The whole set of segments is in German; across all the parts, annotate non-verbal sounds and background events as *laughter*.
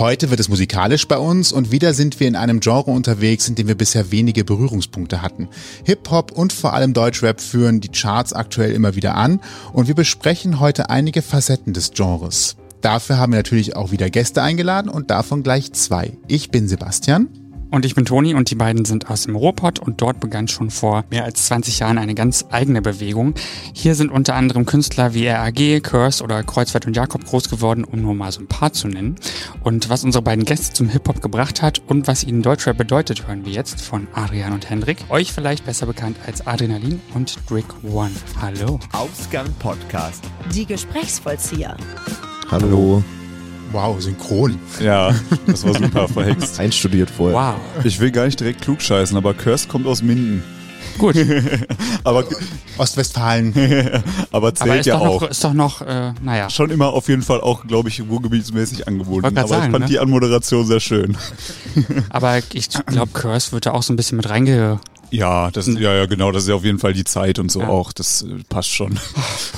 Heute wird es musikalisch bei uns und wieder sind wir in einem Genre unterwegs, in dem wir bisher wenige Berührungspunkte hatten. Hip-Hop und vor allem Deutschrap führen die Charts aktuell immer wieder an und wir besprechen heute einige Facetten des Genres. Dafür haben wir natürlich auch wieder Gäste eingeladen und davon gleich zwei. Ich bin Sebastian. Und ich bin Toni und die beiden sind aus dem Ruhrpott und dort begann schon vor mehr als 20 Jahren eine ganz eigene Bewegung. Hier sind unter anderem Künstler wie RAG, Curse oder Kreuzfeld und Jakob groß geworden, um nur mal so ein paar zu nennen. Und was unsere beiden Gäste zum Hip-Hop gebracht hat und was ihnen Deutschrap bedeutet, hören wir jetzt von Adrian und Hendrik. Euch vielleicht besser bekannt als Adrenalin und Drick One. Hallo. Ausgang Podcast. Die Gesprächsvollzieher. Hallo. Wow, synchron. Ja, das war super verhext. Einstudiert vorher. Wow. Ich will gar nicht direkt klugscheißen, aber Curse kommt aus Minden. Gut. *laughs* Aber, Ostwestfalen. *laughs* aber zählt Aber ist ja doch auch. noch, ist doch noch, äh, naja. Schon immer auf jeden Fall auch, glaube ich, ruhrgebietsmäßig angebunden. wollte Aber grad ich sagen, fand ne? die Anmoderation sehr schön. Aber ich glaube, Curse wird da auch so ein bisschen mit reinge... Ja, das, ja, ja, genau, das ist ja auf jeden Fall die Zeit und so Ja. auch. Das äh, passt schon.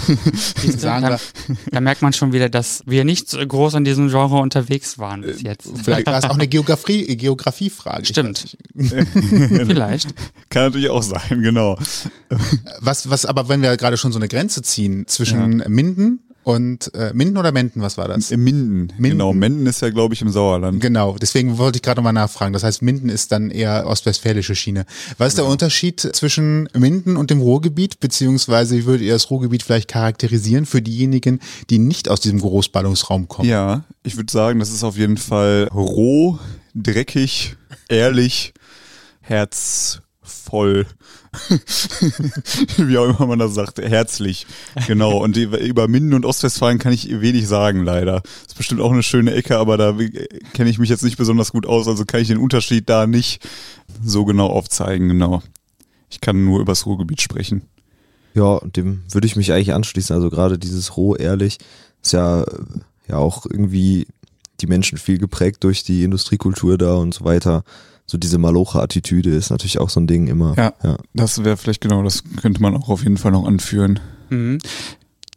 *laughs* Sagen da, wir, da merkt man schon wieder, dass wir nicht so groß in diesem Genre unterwegs waren bis jetzt. *laughs* vielleicht war es auch eine Geografie, Geografiefrage. Stimmt. *laughs* Vielleicht. Kann natürlich auch sein, genau. Was, was aber, wenn wir gerade schon so eine Grenze ziehen zwischen Minden und äh, Minden oder Menden, was war das? Minden. Minden. Genau, Minden ist ja, glaube ich, im Sauerland. Genau, deswegen wollte ich gerade mal nachfragen. Das heißt, Minden ist dann eher ostwestfälische Schiene. Was ist der Unterschied zwischen Minden und dem Ruhrgebiet? Beziehungsweise wie würdet ihr das Ruhrgebiet vielleicht charakterisieren für diejenigen, die nicht aus diesem Großballungsraum kommen? Ja, ich würde sagen, das ist auf jeden Fall roh, dreckig, ehrlich, herzvoll. *laughs* Wie auch immer man das sagt, herzlich. Genau. Und über Minden und Ostwestfalen kann ich wenig sagen, leider. ist bestimmt auch eine schöne Ecke, aber da kenne ich mich jetzt nicht besonders gut aus, also kann ich den Unterschied da nicht so genau aufzeigen, genau. Ich kann nur übers Ruhrgebiet sprechen. Ja, dem würde ich mich eigentlich anschließen. Also gerade dieses roh, ehrlich, ist ja, ja auch irgendwie die Menschen viel geprägt durch die Industriekultur da und so weiter. So diese Malocha-Attitüde ist natürlich auch so ein Ding immer. Ja. ja. Das wäre vielleicht genau, das könnte man auch auf jeden Fall noch anführen. Mhm.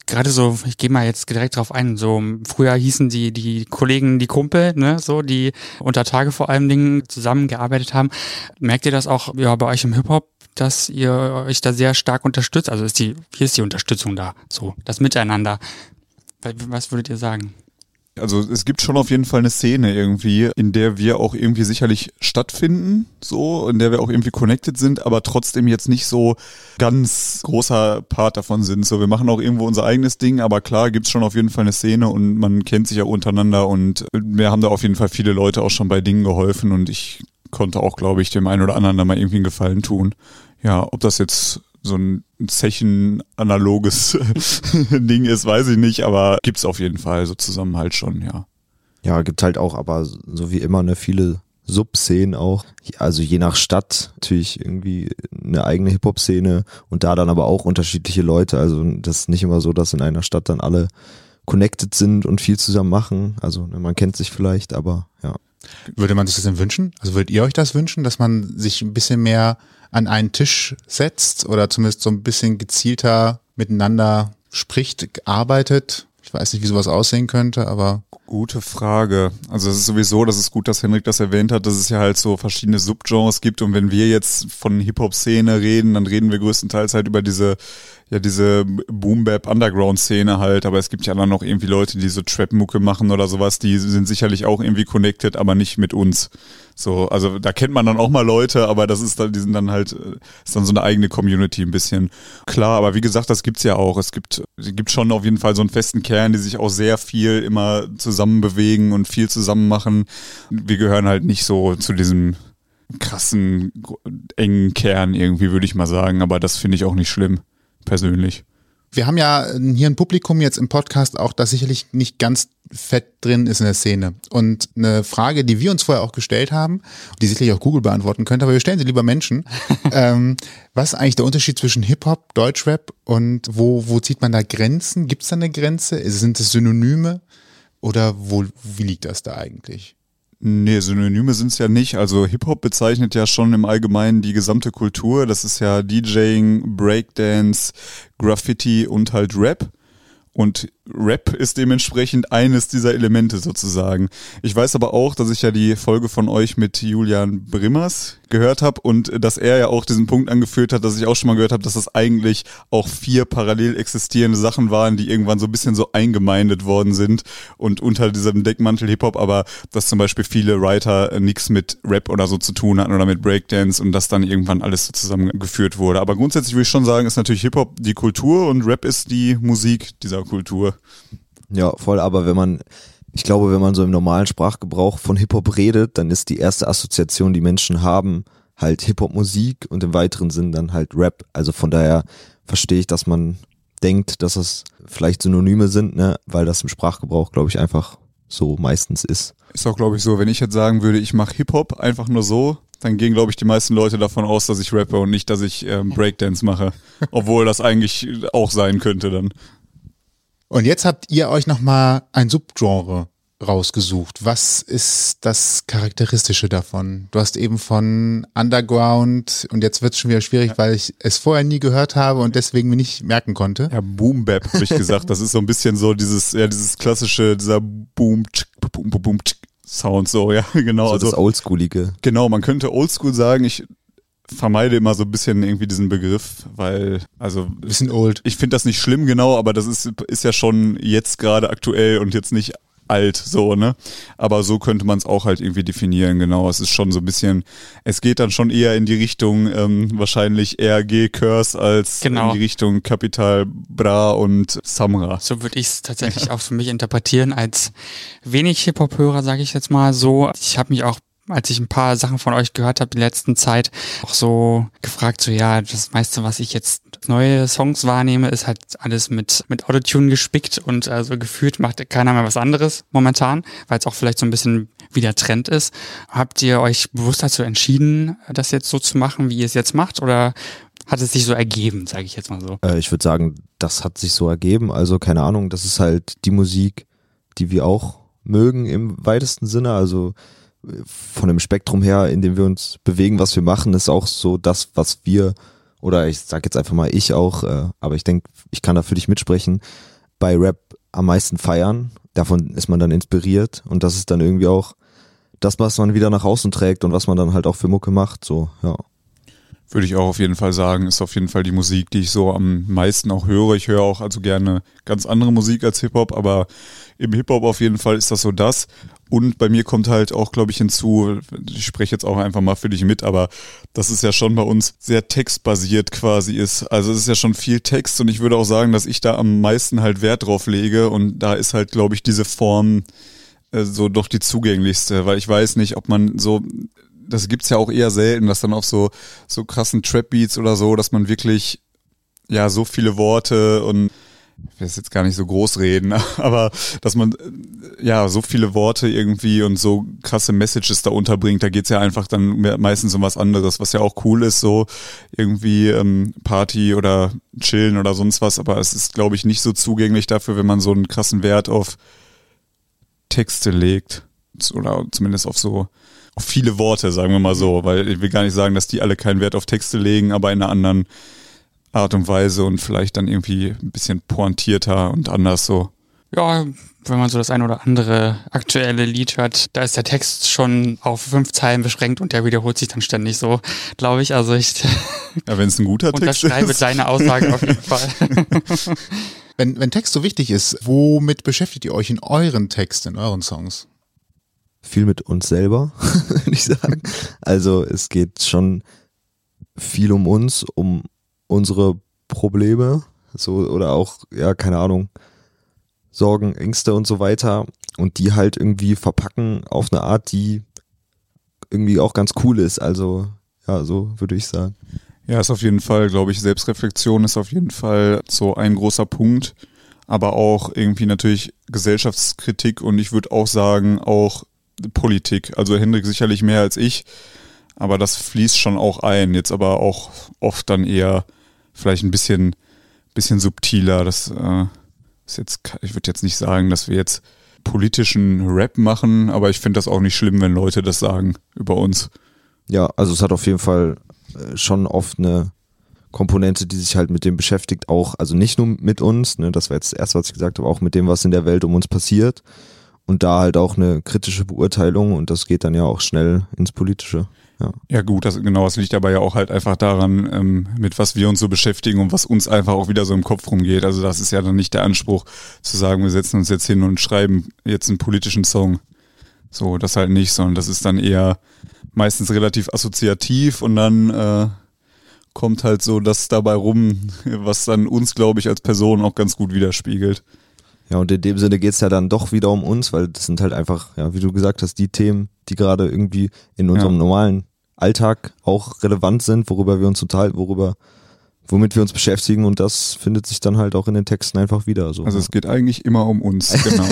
Gerade so, ich gehe mal jetzt direkt drauf ein, so früher hießen die, die Kollegen die Kumpel, ne, so, die unter Tage vor allem Dingen zusammengearbeitet haben. Merkt ihr das auch ja, bei euch im Hip-Hop, dass ihr euch da sehr stark unterstützt? Also ist die, hier ist die Unterstützung da, so, das Miteinander. Was würdet ihr sagen? Also es gibt schon auf jeden Fall eine Szene irgendwie, in der wir auch irgendwie sicherlich stattfinden, so, in der wir auch irgendwie connected sind, aber trotzdem jetzt nicht so ganz großer Part davon sind. So, wir machen auch irgendwo unser eigenes Ding, aber klar gibt's schon auf jeden Fall eine Szene und man kennt sich ja untereinander und wir haben da auf jeden Fall viele Leute auch schon bei Dingen geholfen und ich konnte auch, glaube ich, dem einen oder anderen da mal irgendwie einen Gefallen tun. Ja, ob das jetzt so ein Zechen-analoges *laughs* Ding ist, weiß ich nicht, aber gibt's auf jeden Fall so Zusammenhalt schon, ja. Ja, gibt halt auch, aber so wie immer, ne, viele Subszenen auch. Also je nach Stadt natürlich irgendwie eine eigene Hip-Hop-Szene und da dann aber auch unterschiedliche Leute. Also das ist nicht immer so, dass in einer Stadt dann alle connected sind und viel zusammen machen. Also ne, man kennt sich vielleicht, aber ja. Würde man sich das denn wünschen? Also würdet ihr euch das wünschen, dass man sich ein bisschen mehr an einen Tisch setzt oder zumindest so ein bisschen gezielter miteinander spricht, arbeitet? Ich weiß nicht, wie sowas aussehen könnte, aber Gute Frage. Also es ist sowieso, das ist gut, dass Henrik das erwähnt hat, dass es ja halt so verschiedene Subgenres gibt und wenn wir jetzt von Hip-Hop-Szene reden, dann reden wir größtenteils halt über diese, ja diese Boom-Bap-Underground-Szene halt, aber es gibt ja dann noch irgendwie Leute, die so Trap-Mucke machen oder sowas, die sind sicherlich auch irgendwie connected, aber nicht mit uns. So, also da kennt man dann auch mal Leute, aber das ist dann, die sind dann halt, ist dann so eine eigene Community ein bisschen. Klar, aber wie gesagt, das gibt's ja auch. Es gibt, gibt schon auf jeden Fall so einen festen Kern, die sich auch sehr viel immer zusammen bewegen und viel zusammen machen. Wir gehören halt nicht so zu diesem krassen, engen Kern irgendwie, würde ich mal sagen, aber das finde ich auch nicht schlimm, persönlich. Wir haben ja hier ein Publikum jetzt im Podcast auch, das sicherlich nicht ganz fett drin ist in der Szene. Und eine Frage, die wir uns vorher auch gestellt haben, die sicherlich auch Google beantworten könnte, aber wir stellen sie lieber Menschen. *laughs* ähm, was ist eigentlich der Unterschied zwischen Hip-Hop, Deutschrap und wo, wo zieht man da Grenzen? Gibt es da eine Grenze? Sind es Synonyme? Oder wo, wie liegt das da eigentlich? Nee, Synonyme sind's ja nicht. Also Hip-Hop bezeichnet ja schon im Allgemeinen die gesamte Kultur. Das ist ja DJing, Breakdance, Graffiti und halt Rap. Und Rap ist dementsprechend eines dieser Elemente sozusagen. Ich weiß aber auch, dass ich ja die Folge von euch mit Julian Brimmers gehört habe und dass er ja auch diesen Punkt angeführt hat, dass ich auch schon mal gehört habe, dass das eigentlich auch vier parallel existierende Sachen waren, die irgendwann so ein bisschen so eingemeindet worden sind und unter diesem Deckmantel Hip-Hop, aber dass zum Beispiel viele Writer nichts mit Rap oder so zu tun hatten oder mit Breakdance und das dann irgendwann alles so zusammengeführt wurde. Aber grundsätzlich würde ich schon sagen, ist natürlich Hip-Hop die Kultur und Rap ist die Musik dieser Kultur. Ja, voll, aber wenn man, ich glaube, wenn man so im normalen Sprachgebrauch von Hip-Hop redet, dann ist die erste Assoziation, die Menschen haben, halt Hip-Hop-Musik und im weiteren Sinn dann halt Rap. Also von daher verstehe ich, dass man denkt, dass es vielleicht Synonyme sind, ne, weil das im Sprachgebrauch, glaube ich, einfach so meistens ist. Ist auch, glaube ich, so, wenn ich jetzt sagen würde, ich mache Hip-Hop einfach nur so, dann gehen, glaube ich, die meisten Leute davon aus, dass ich rappe und nicht, dass ich ähm, Breakdance mache. *laughs* Obwohl das eigentlich auch sein könnte dann. Und jetzt habt ihr euch nochmal ein Subgenre rausgesucht. Was ist das Charakteristische davon? Du hast eben von Underground und jetzt wird es schon wieder schwierig, ja. weil ich es vorher nie gehört habe und deswegen mir nicht merken konnte. Ja, Boom Bap habe ich gesagt. Das ist so ein bisschen so dieses, ja, dieses klassische, dieser Boom, tsch, boom, boom, boom tsch, Sound so, ja, *laughs* genau. So also, das Oldschoolige. Genau, man könnte Oldschool sagen. Ich vermeide immer so ein bisschen irgendwie diesen Begriff, weil, also. Bisschen old. Ich finde das nicht schlimm, genau, aber das ist, ist ja schon jetzt gerade aktuell und jetzt nicht alt, so, ne? Aber so könnte man es auch halt irgendwie definieren, genau. Es ist schon so ein bisschen, es geht dann schon eher in die Richtung ähm, wahrscheinlich RG Curse als genau. in die Richtung Capital Bra und Samra. So würde ich es tatsächlich auch für mich interpretieren, als wenig Hip-Hop-Hörer, sage ich jetzt mal so. Ich habe mich auch als ich ein paar Sachen von euch gehört habe in der letzten Zeit, auch so gefragt, so ja, das meiste, was ich jetzt neue Songs wahrnehme, ist halt alles mit, mit Autotune gespickt und also gefühlt macht keiner mehr was anderes momentan, weil es auch vielleicht so ein bisschen wieder Trend ist. Habt ihr euch bewusst dazu entschieden, das jetzt so zu machen, wie ihr es jetzt macht oder hat es sich so ergeben, sage ich jetzt mal so? Äh, ich würde sagen, das hat sich so ergeben. Also keine Ahnung, das ist halt die Musik, die wir auch mögen im weitesten Sinne. Also von dem Spektrum her, in dem wir uns bewegen, was wir machen, ist auch so das, was wir, oder ich sag jetzt einfach mal ich auch, äh, aber ich denke, ich kann da für dich mitsprechen, bei Rap am meisten feiern. Davon ist man dann inspiriert und das ist dann irgendwie auch das, was man wieder nach außen trägt und was man dann halt auch für Mucke macht, so, ja. Würde ich auch auf jeden Fall sagen, ist auf jeden Fall die Musik, die ich so am meisten auch höre. Ich höre auch also gerne ganz andere Musik als Hip-Hop, aber im Hip-Hop auf jeden Fall ist das so das. Und bei mir kommt halt auch, glaube ich, hinzu, ich spreche jetzt auch einfach mal für dich mit, aber dass es ja schon bei uns sehr textbasiert quasi ist. Also es ist ja schon viel Text und ich würde auch sagen, dass ich da am meisten halt Wert drauf lege und da ist halt, glaube ich, diese Form äh, so doch die zugänglichste, weil ich weiß nicht, ob man so das gibt's ja auch eher selten, dass dann auf so so krassen Trap Beats oder so, dass man wirklich ja so viele Worte und ich will jetzt gar nicht so groß reden, *laughs* aber dass man ja so viele Worte irgendwie und so krasse Messages da unterbringt, da geht's ja einfach dann meistens um was anderes, was ja auch cool ist, so irgendwie ähm, Party oder Chillen oder sonst was, aber es ist, glaube ich, nicht so zugänglich dafür, wenn man so einen krassen Wert auf Texte legt oder zumindest auf so auf viele Worte, sagen wir mal so, weil ich will gar nicht sagen, dass die alle keinen Wert auf Texte legen, aber in einer anderen Art und Weise und vielleicht dann irgendwie ein bisschen pointierter und anders so. Ja, wenn man so das ein oder andere aktuelle Lied hört, da ist der Text schon auf fünf Zeilen beschränkt und der wiederholt sich dann ständig so, glaube ich. Also ich ja, wenn es ein guter Text ist. Unterschreibe deine Aussage auf jeden Fall. *laughs* wenn, wenn Text so wichtig ist, womit beschäftigt ihr euch in euren Texten, in euren Songs? Viel mit uns selber, *laughs* würde ich sagen. Also es geht schon viel um uns, um unsere Probleme, so oder auch, ja, keine Ahnung, Sorgen, Ängste und so weiter und die halt irgendwie verpacken auf eine Art, die irgendwie auch ganz cool ist. Also, ja, so würde ich sagen. Ja, ist auf jeden Fall, glaube ich, Selbstreflexion ist auf jeden Fall so ein großer Punkt, aber auch irgendwie natürlich Gesellschaftskritik und ich würde auch sagen, auch Politik. Also Hendrik sicherlich mehr als ich, aber das fließt schon auch ein. Jetzt aber auch oft dann eher vielleicht ein bisschen, bisschen subtiler. Das äh, ist jetzt, ich würde jetzt nicht sagen, dass wir jetzt politischen Rap machen, aber ich finde das auch nicht schlimm, wenn Leute das sagen über uns. Ja, also es hat auf jeden Fall äh, schon oft eine Komponente, die sich halt mit dem beschäftigt, auch, also nicht nur mit uns, ne, das war jetzt das erste, was ich gesagt habe, auch mit dem, was in der Welt um uns passiert. Und da halt auch eine kritische Beurteilung und das geht dann ja auch schnell ins Politische. Ja, ja gut, das, genau, das liegt aber ja auch halt einfach daran, ähm, mit was wir uns so beschäftigen und was uns einfach auch wieder so im Kopf rumgeht. Also das ist ja dann nicht der Anspruch zu sagen, wir setzen uns jetzt hin und schreiben jetzt einen politischen Song. So, das halt nicht, sondern das ist dann eher meistens relativ assoziativ und dann äh, kommt halt so das dabei rum, was dann uns, glaube ich, als Person auch ganz gut widerspiegelt. Ja, und in dem Sinne geht's ja dann doch wieder um uns, weil das sind halt einfach, ja, wie du gesagt hast, die Themen, die gerade irgendwie in unserem Ja. normalen Alltag auch relevant sind, worüber wir uns total, worüber, womit wir uns beschäftigen und das findet sich dann halt auch in den Texten einfach wieder. So. Also es geht eigentlich immer um uns, *laughs* genau.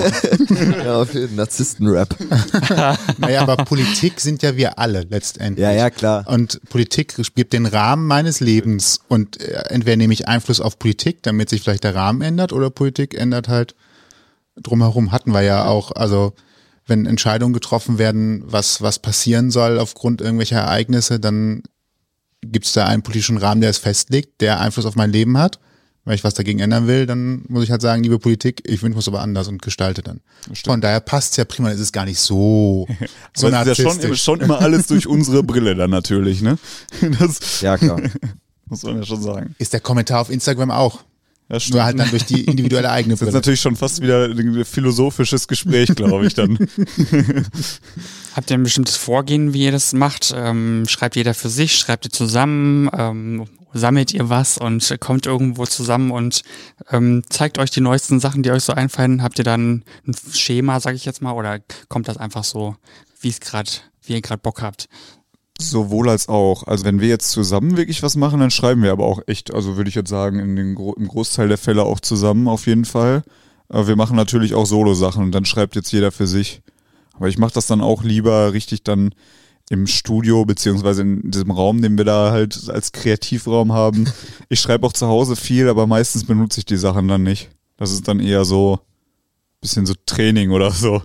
ja, auf jeden Narzissten-Rap. *laughs* Naja, aber Politik sind ja wir alle letztendlich. Ja, ja, klar. Und Politik spielt den Rahmen meines Lebens. Und äh, entweder nehme ich Einfluss auf Politik, damit sich vielleicht der Rahmen ändert, oder Politik ändert halt drumherum. Hatten wir ja auch, also wenn Entscheidungen getroffen werden, was, was passieren soll aufgrund irgendwelcher Ereignisse, dann gibt es da einen politischen Rahmen, der es festlegt, der Einfluss auf mein Leben hat. Wenn ich was dagegen ändern will, dann muss ich halt sagen, liebe Politik, ich wünsche es aber anders und gestalte dann. Von daher passt ja prima, es ist gar nicht so, *laughs* so Aber es ist ja schon, schon immer alles durch unsere Brille dann natürlich, ne? *laughs* Das Ja, klar. *laughs* muss man ja schon sagen. Ist der Kommentar auf Instagram auch. Ja, stimmt. Nur halt dann durch die individuelle eigene Das ist Brille. natürlich schon fast wieder ein philosophisches Gespräch, glaube ich dann. *laughs* Habt ihr ein bestimmtes Vorgehen, wie ihr das macht? Ähm, schreibt jeder für sich, schreibt ihr zusammen, ähm, sammelt ihr was und kommt irgendwo zusammen und ähm, zeigt euch die neuesten Sachen, die euch so einfallen? Habt ihr dann ein Schema, sage ich jetzt mal, oder kommt das einfach so, wie es gerade, wie ihr gerade Bock habt? Sowohl als auch. Also wenn wir jetzt zusammen wirklich was machen, dann schreiben wir aber auch echt, also würde ich jetzt sagen, in den Gro im Großteil der Fälle auch zusammen auf jeden Fall. Aber wir machen natürlich auch Solo-Sachen und dann schreibt jetzt jeder für sich. Aber ich mache das dann auch lieber richtig dann im Studio, beziehungsweise in diesem Raum, den wir da halt als Kreativraum haben. *laughs* Ich schreibe auch zu Hause viel, aber meistens benutze ich die Sachen dann nicht. Das ist dann eher so bisschen so Training oder so.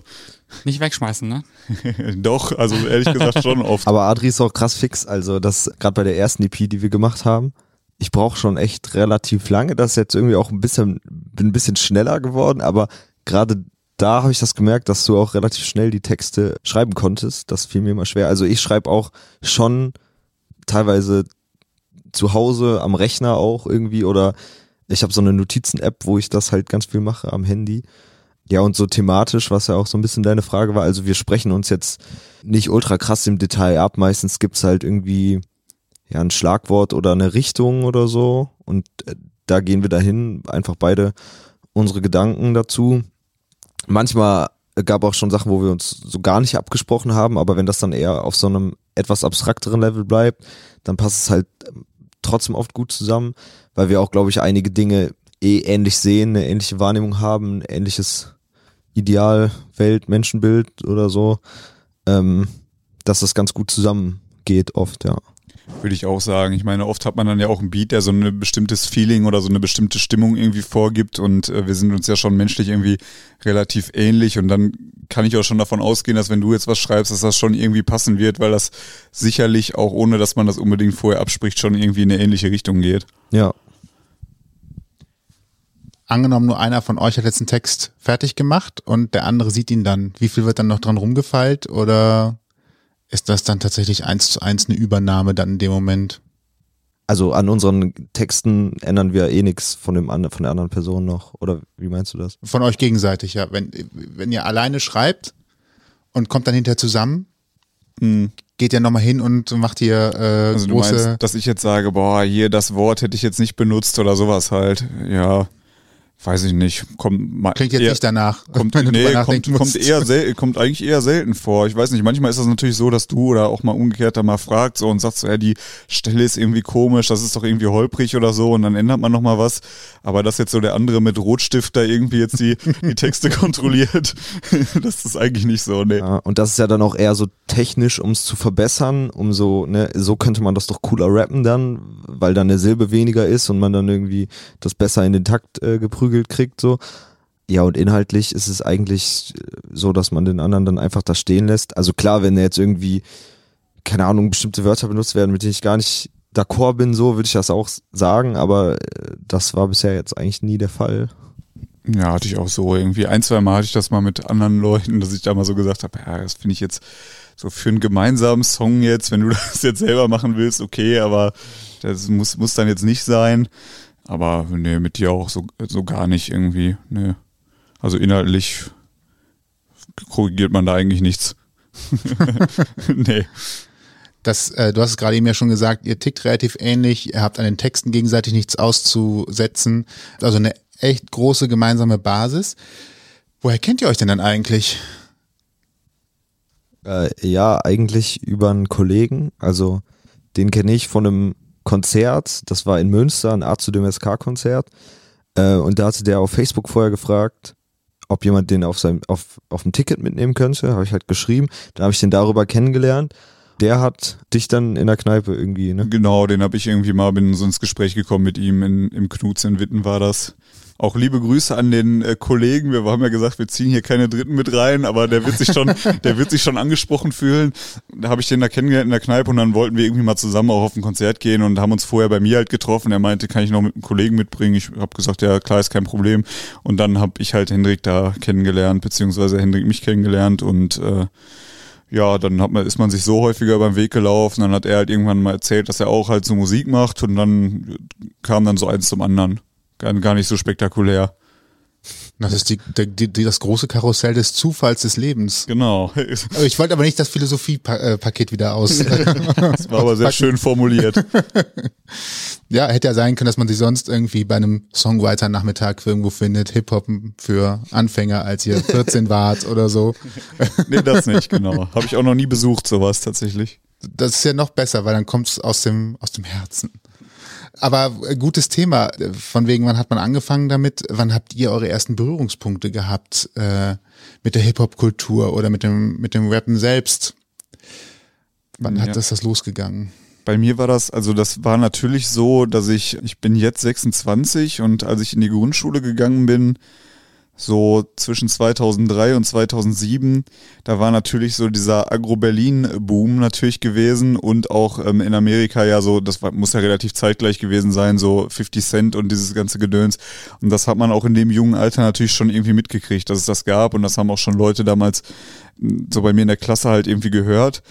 Nicht wegschmeißen, ne? *laughs* Doch, also ehrlich gesagt schon oft. Aber Adri ist auch krass fix. Also das gerade bei der ersten EP, die wir gemacht haben, ich brauche schon echt relativ lange. Das ist jetzt irgendwie auch ein bisschen, bin ein bisschen schneller geworden, aber gerade da habe ich das gemerkt, dass du auch relativ schnell die Texte schreiben konntest. Das fiel mir immer schwer. Also ich schreibe auch schon teilweise zu Hause am Rechner auch irgendwie oder ich habe so eine Notizen-App, wo ich das halt ganz viel mache am Handy. Ja, und so thematisch, was ja auch so ein bisschen deine Frage war, also wir sprechen uns jetzt nicht ultra krass im Detail ab. Meistens gibt's halt irgendwie ja ein Schlagwort oder eine Richtung oder so. Und äh, da gehen wir dahin, einfach beide unsere Gedanken dazu. Manchmal gab auch schon Sachen, wo wir uns so gar nicht abgesprochen haben, aber wenn das dann eher auf so einem etwas abstrakteren Level bleibt, dann passt es halt ähm, trotzdem oft gut zusammen, weil wir auch, glaube ich, einige Dinge eh ähnlich sehen, eine ähnliche Wahrnehmung haben, ein ähnliches Ideal, Welt, Menschenbild oder so, ähm, dass das ganz gut zusammengeht oft, ja. Würde ich auch sagen. Ich meine, oft hat man dann ja auch einen Beat, der so ein bestimmtes Feeling oder so eine bestimmte Stimmung irgendwie vorgibt und äh, wir sind uns ja schon menschlich irgendwie relativ ähnlich und dann kann ich auch schon davon ausgehen, dass wenn du jetzt was schreibst, dass das schon irgendwie passen wird, weil das sicherlich auch ohne, dass man das unbedingt vorher abspricht, schon irgendwie in eine ähnliche Richtung geht. Ja, Angenommen, nur einer von euch hat jetzt einen Text fertig gemacht und der andere sieht ihn dann. Wie viel wird dann noch dran rumgefeilt oder ist das dann tatsächlich eins zu eins eine Übernahme dann in dem Moment? also an unseren Texten ändern wir eh nichts von dem anderen, von der anderen Person noch. Oder wie meinst du das? Von euch gegenseitig, ja. Wenn, wenn ihr alleine schreibt und kommt dann hinterher zusammen, Hm. geht ihr nochmal hin und macht ihr äh, Also du große. meinst, dass ich jetzt sage, boah, hier das Wort hätte ich jetzt nicht benutzt oder sowas halt. Ja, weiß ich nicht. Kommt mal Klingt jetzt eher- nicht danach. *laughs* Kommt, wenn du nee, kommt, kommt, eher sel kommt eigentlich eher selten vor. Ich weiß nicht, manchmal ist das natürlich so, dass du oder auch mal umgekehrt da mal fragt so und sagst so, ja, die Stelle ist irgendwie komisch, das ist doch irgendwie holprig oder so und dann ändert man nochmal was. Aber dass jetzt so der andere mit Rotstift da irgendwie jetzt die, *laughs* die Texte kontrolliert, *laughs* das ist eigentlich nicht so, ne. Ja, und das ist ja dann auch eher so technisch, um es zu verbessern, um so, ne, so könnte man das doch cooler rappen dann, weil dann eine Silbe weniger ist und man dann irgendwie das besser in den Takt äh, geprügelt kriegt, so. Ja, und inhaltlich ist es eigentlich so, dass man den anderen dann einfach da stehen lässt. Also klar, wenn er jetzt irgendwie, keine Ahnung, bestimmte Wörter benutzt werden, mit denen ich gar nicht d'accord bin, so würde ich das auch sagen, aber äh, das war bisher jetzt eigentlich nie der Fall. Ja, hatte ich auch so irgendwie. Ein, zwei Mal hatte ich das mal mit anderen Leuten, dass ich da mal so gesagt habe, ja, das finde ich jetzt so für einen gemeinsamen Song jetzt, wenn du *laughs* das jetzt selber machen willst, okay, aber das muss, muss dann jetzt nicht sein. Aber nee, mit dir auch so, so gar nicht irgendwie. Nee. Also inhaltlich korrigiert man da eigentlich nichts. *laughs* nee. Das, äh, du hast es gerade eben ja schon gesagt, ihr tickt relativ ähnlich, ihr habt an den Texten gegenseitig nichts auszusetzen. Also eine echt große gemeinsame Basis. Woher kennt ihr euch denn dann eigentlich? Äh, ja, eigentlich über einen Kollegen. Also den kenne ich von einem Konzert. Das war in Münster, ein Art zu dem SK-Konzert. Äh, und da hatte der auf Facebook vorher gefragt, ob jemand den auf seinem auf, auf dem Ticket mitnehmen könnte. Habe ich halt geschrieben. Dann habe ich den darüber kennengelernt der hat dich dann in der Kneipe irgendwie, ne? Genau, den habe ich irgendwie mal, bin so ins Gespräch gekommen mit ihm, in, im Knuts in Witten war das. Auch liebe Grüße an den äh, Kollegen. Wir haben ja gesagt, wir ziehen hier keine Dritten mit rein, aber der wird sich schon, *laughs* der wird sich schon angesprochen fühlen. Da habe ich den da kennengelernt in der Kneipe und dann wollten wir irgendwie mal zusammen auch auf ein Konzert gehen und haben uns vorher bei mir halt getroffen. Er meinte, kann ich noch mit einem Kollegen mitbringen? Ich habe gesagt, ja klar, ist kein Problem. Und dann habe ich halt Hendrik da kennengelernt, beziehungsweise Hendrik mich kennengelernt und äh, ja, dann hat man, ist man sich so häufiger beim Weg gelaufen, dann hat er halt irgendwann mal erzählt, dass er auch halt so Musik macht und dann kam dann so eins zum anderen. Gar, gar nicht so spektakulär. Das ist die, die, die, das große Karussell des Zufalls des Lebens. Genau. Ich wollte aber nicht das Philosophie-Paket wieder aus. *laughs* das war aber sehr schön formuliert. *laughs* Ja, hätte ja sein können, dass man sich sonst irgendwie bei einem Songwriter-Nachmittag irgendwo findet, Hip-Hop für Anfänger, als ihr 14 *laughs* wart oder so. Nee, das nicht, genau. Habe ich auch noch nie besucht, sowas tatsächlich. Das ist ja noch besser, weil dann kommt es aus dem, aus dem Herzen. Aber äh, gutes Thema. Von wegen, wann hat man angefangen damit? Wann habt ihr eure ersten Berührungspunkte gehabt äh, mit der Hip-Hop-Kultur oder mit dem, mit dem Rappen selbst? Wann ja. hat das das losgegangen? Bei mir war das, also das war natürlich so, dass ich, ich bin jetzt 26 und als ich in die Grundschule gegangen bin, so zwischen 2003 und 2007, da war natürlich so dieser Agro-Berlin-Boom natürlich gewesen und auch ähm, in Amerika ja so, das war, muss ja relativ zeitgleich gewesen sein, so 50 Cent und dieses ganze Gedöns. Und das hat man auch in dem jungen Alter natürlich schon irgendwie mitgekriegt, dass es das gab und das haben auch schon Leute damals so bei mir in der Klasse halt irgendwie gehört.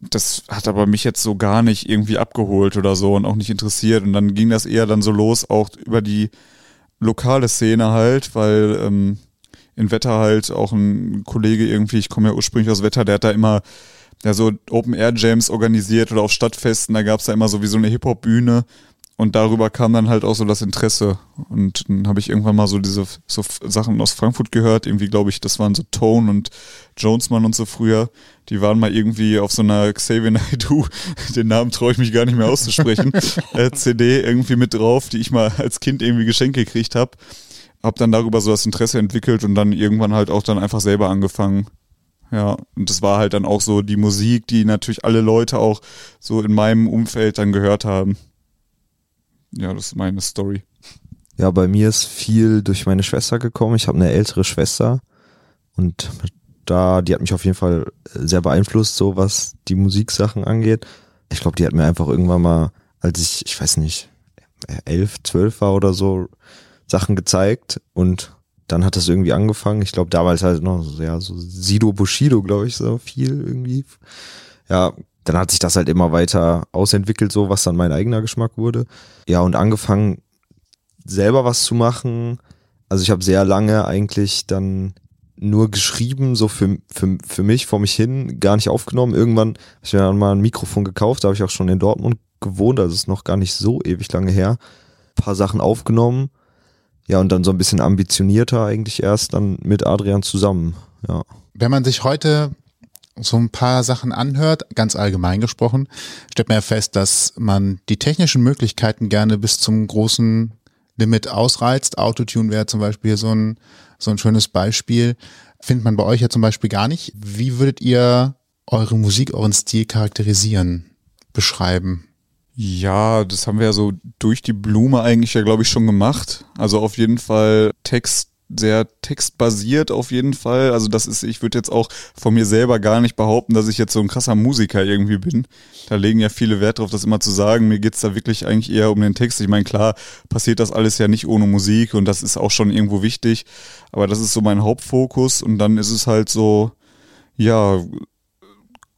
Das hat aber mich jetzt so gar nicht irgendwie abgeholt oder so und auch nicht interessiert. Und dann ging das eher dann so los, auch über die lokale Szene halt, weil ähm, in Wetter halt auch ein Kollege irgendwie, ich komme ja ursprünglich aus Wetter, der hat da immer ja so Open Air Jams organisiert oder auf Stadtfesten, da gab's da immer so wie so eine Hip-Hop-Bühne und darüber kam dann halt auch so das Interesse. Und dann habe ich irgendwann mal so diese so Sachen aus Frankfurt gehört. Irgendwie glaube ich, das waren so Tone und Jonesman und so früher. Die waren mal irgendwie auf so einer Xavier Naidoo, *laughs* den Namen traue ich mich gar nicht mehr auszusprechen, *laughs* äh, CD irgendwie mit drauf, die ich mal als Kind irgendwie geschenkt gekriegt habe. Hab dann darüber so das Interesse entwickelt und dann irgendwann halt auch dann einfach selber angefangen. Ja, und das war halt dann auch so die Musik, die natürlich alle Leute auch so in meinem Umfeld dann gehört haben ja, das ist meine Story. Ja, bei mir ist viel durch meine Schwester gekommen. Ich habe eine ältere Schwester und da, die hat mich auf jeden Fall sehr beeinflusst, so was die Musiksachen angeht. Ich glaube, die hat mir einfach irgendwann mal, als ich, ich weiß nicht, elf, zwölf war oder so, Sachen gezeigt und dann hat das irgendwie angefangen. Ich glaube, damals halt noch, ja, so Sido Bushido, glaube ich, so viel irgendwie. Ja, dann hat sich das halt immer weiter ausentwickelt, so was dann mein eigener Geschmack wurde. Ja, und angefangen selber was zu machen. Also ich habe sehr lange eigentlich dann nur geschrieben, so für, für, für mich, vor mich hin, gar nicht aufgenommen. Irgendwann habe ich mir dann mal ein Mikrofon gekauft, da habe ich auch schon in Dortmund gewohnt, also ist noch gar nicht so ewig lange her. Ein paar Sachen aufgenommen. Ja, und dann so ein bisschen ambitionierter eigentlich erst dann mit Adrian zusammen. Ja. Wenn man sich heute so ein paar Sachen anhört, ganz allgemein gesprochen, stellt man ja fest, dass man die technischen Möglichkeiten gerne bis zum großen Limit ausreizt. Autotune wäre zum Beispiel so ein, so ein schönes Beispiel. Findet man bei euch ja zum Beispiel gar nicht. Wie würdet ihr eure Musik, euren Stil charakterisieren, beschreiben? Ja, das haben wir ja so durch die Blume eigentlich ja, glaube ich, schon gemacht. Also auf jeden Fall Text sehr textbasiert auf jeden Fall. Also das ist, ich würde jetzt auch von mir selber gar nicht behaupten, dass ich jetzt so ein krasser Musiker irgendwie bin. Da legen ja viele Wert drauf, das immer zu sagen. Mir geht's da wirklich eigentlich eher um den Text. Ich meine, klar, passiert das alles ja nicht ohne Musik und das ist auch schon irgendwo wichtig. Aber das ist so mein Hauptfokus und dann ist es halt so, ja,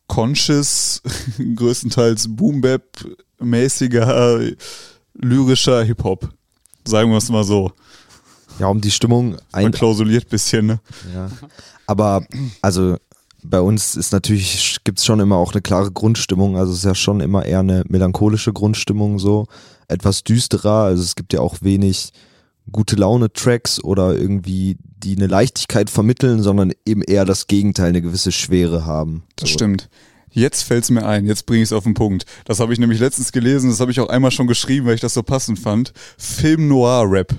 conscious, *laughs* größtenteils Boom-Bap-mäßiger, lyrischer Hip-Hop. Sagen wir es mal so. Ja, um die Stimmung ein. Verklausuliert bisschen, ne? Ja. Aber, also, bei uns ist natürlich, gibt's schon immer auch eine klare Grundstimmung. Also, es ist ja schon immer eher eine melancholische Grundstimmung, so. Etwas düsterer. Also, es gibt ja auch wenig gute Laune-Tracks oder irgendwie, die eine Leichtigkeit vermitteln, sondern eben eher das Gegenteil, eine gewisse Schwere haben. Das so. stimmt. Jetzt fällt's mir ein, jetzt bringe ich es auf den Punkt. Das habe ich nämlich letztens gelesen, das habe ich auch einmal schon geschrieben, weil ich das so passend fand. Film Noir Rap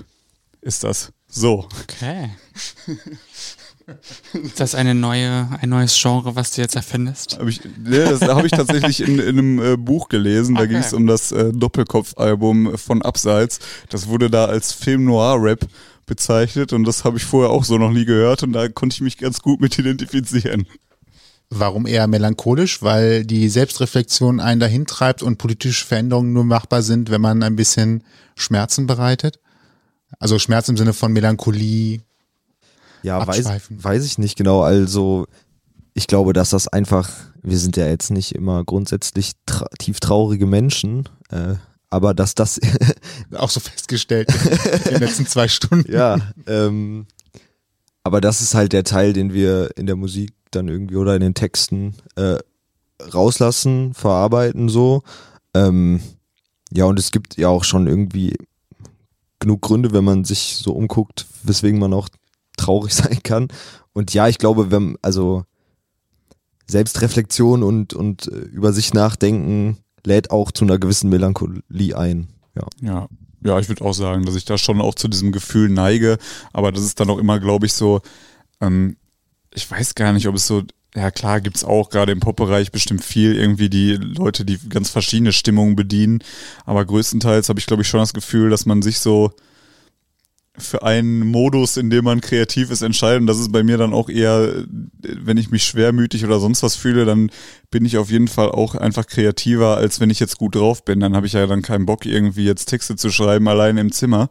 ist das. So. Okay. Ist das eine neue, ein neues Genre, was du jetzt erfindest? Hab ich, ne, das habe ich tatsächlich in, in einem äh, Buch gelesen. Da Okay. ging es um das äh, Doppelkopf-Album von Abseits. Das wurde da als Film Noir Rap bezeichnet und das habe ich vorher auch so noch nie gehört und da konnte ich mich ganz gut mit identifizieren. Warum eher melancholisch? Weil die Selbstreflexion einen dahin treibt und politische Veränderungen nur machbar sind, wenn man ein bisschen Schmerzen bereitet? Also Schmerz im Sinne von Melancholie. Ja, weiß, weiß ich nicht genau. Also, ich glaube, dass das einfach, wir sind ja jetzt nicht immer grundsätzlich tra tief traurige Menschen, äh, aber dass das, *laughs* Auch so festgestellt in den letzten zwei Stunden. ja, ähm, aber das ist halt der Teil, den wir in der Musik dann irgendwie oder in den Texten äh, rauslassen, verarbeiten so. Ähm, ja, und es gibt ja auch schon irgendwie genug Gründe, wenn man sich so umguckt, weswegen man auch traurig *laughs* sein kann. Und ja, ich glaube, wenn, also Selbstreflexion und, und äh, über sich nachdenken lädt auch zu einer gewissen Melancholie ein. Ja. Ja, ja, ich würde auch sagen, dass ich da schon auch zu diesem Gefühl neige, aber das ist dann auch immer, glaube ich, so, ähm, ich weiß gar nicht, ob es so, ja klar, gibt's auch gerade im Pop-Bereich bestimmt viel irgendwie die Leute, die ganz verschiedene Stimmungen bedienen, aber größtenteils habe ich, glaube ich, schon das Gefühl, dass man sich so für einen Modus, in dem man kreativ ist, entscheiden. Das ist bei mir dann auch eher, wenn ich mich schwermütig oder sonst was fühle, dann bin ich auf jeden Fall auch einfach kreativer, als wenn ich jetzt gut drauf bin. Dann habe ich ja dann keinen Bock, irgendwie jetzt Texte zu schreiben, allein im Zimmer.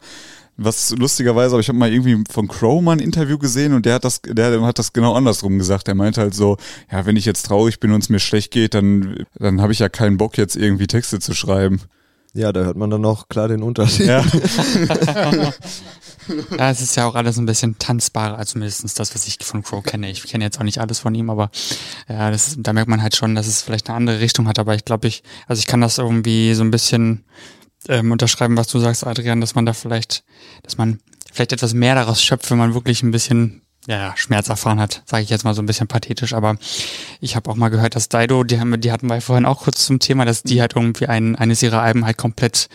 Was lustigerweise, aber ich habe mal irgendwie von Crow mal ein Interview gesehen und der hat das, der hat das genau andersrum gesagt. Der meinte halt so, ja, wenn ich jetzt traurig bin und es mir schlecht geht, dann, dann habe ich ja keinen Bock, jetzt irgendwie Texte zu schreiben. ja, da hört man dann auch klar den Unterschied. Ja, *laughs* Ja, es ist ja auch alles ein bisschen tanzbarer, als mindestens das, was ich von Crow kenne. Ich kenne jetzt auch nicht alles von ihm, aber ja, das ist, da merkt man halt schon, dass es vielleicht eine andere Richtung hat. Aber ich glaube, ich, also ich kann das irgendwie so ein bisschen ähm, unterschreiben, was du sagst, Adrian, dass man da vielleicht, dass man vielleicht etwas mehr daraus schöpft, wenn man wirklich ein bisschen ja, Schmerz erfahren hat, sage ich jetzt mal so ein bisschen pathetisch, aber ich habe auch mal gehört, dass Dido, die haben, die hatten wir vorhin auch kurz zum Thema, dass die halt irgendwie ein, eines ihrer Alben halt komplett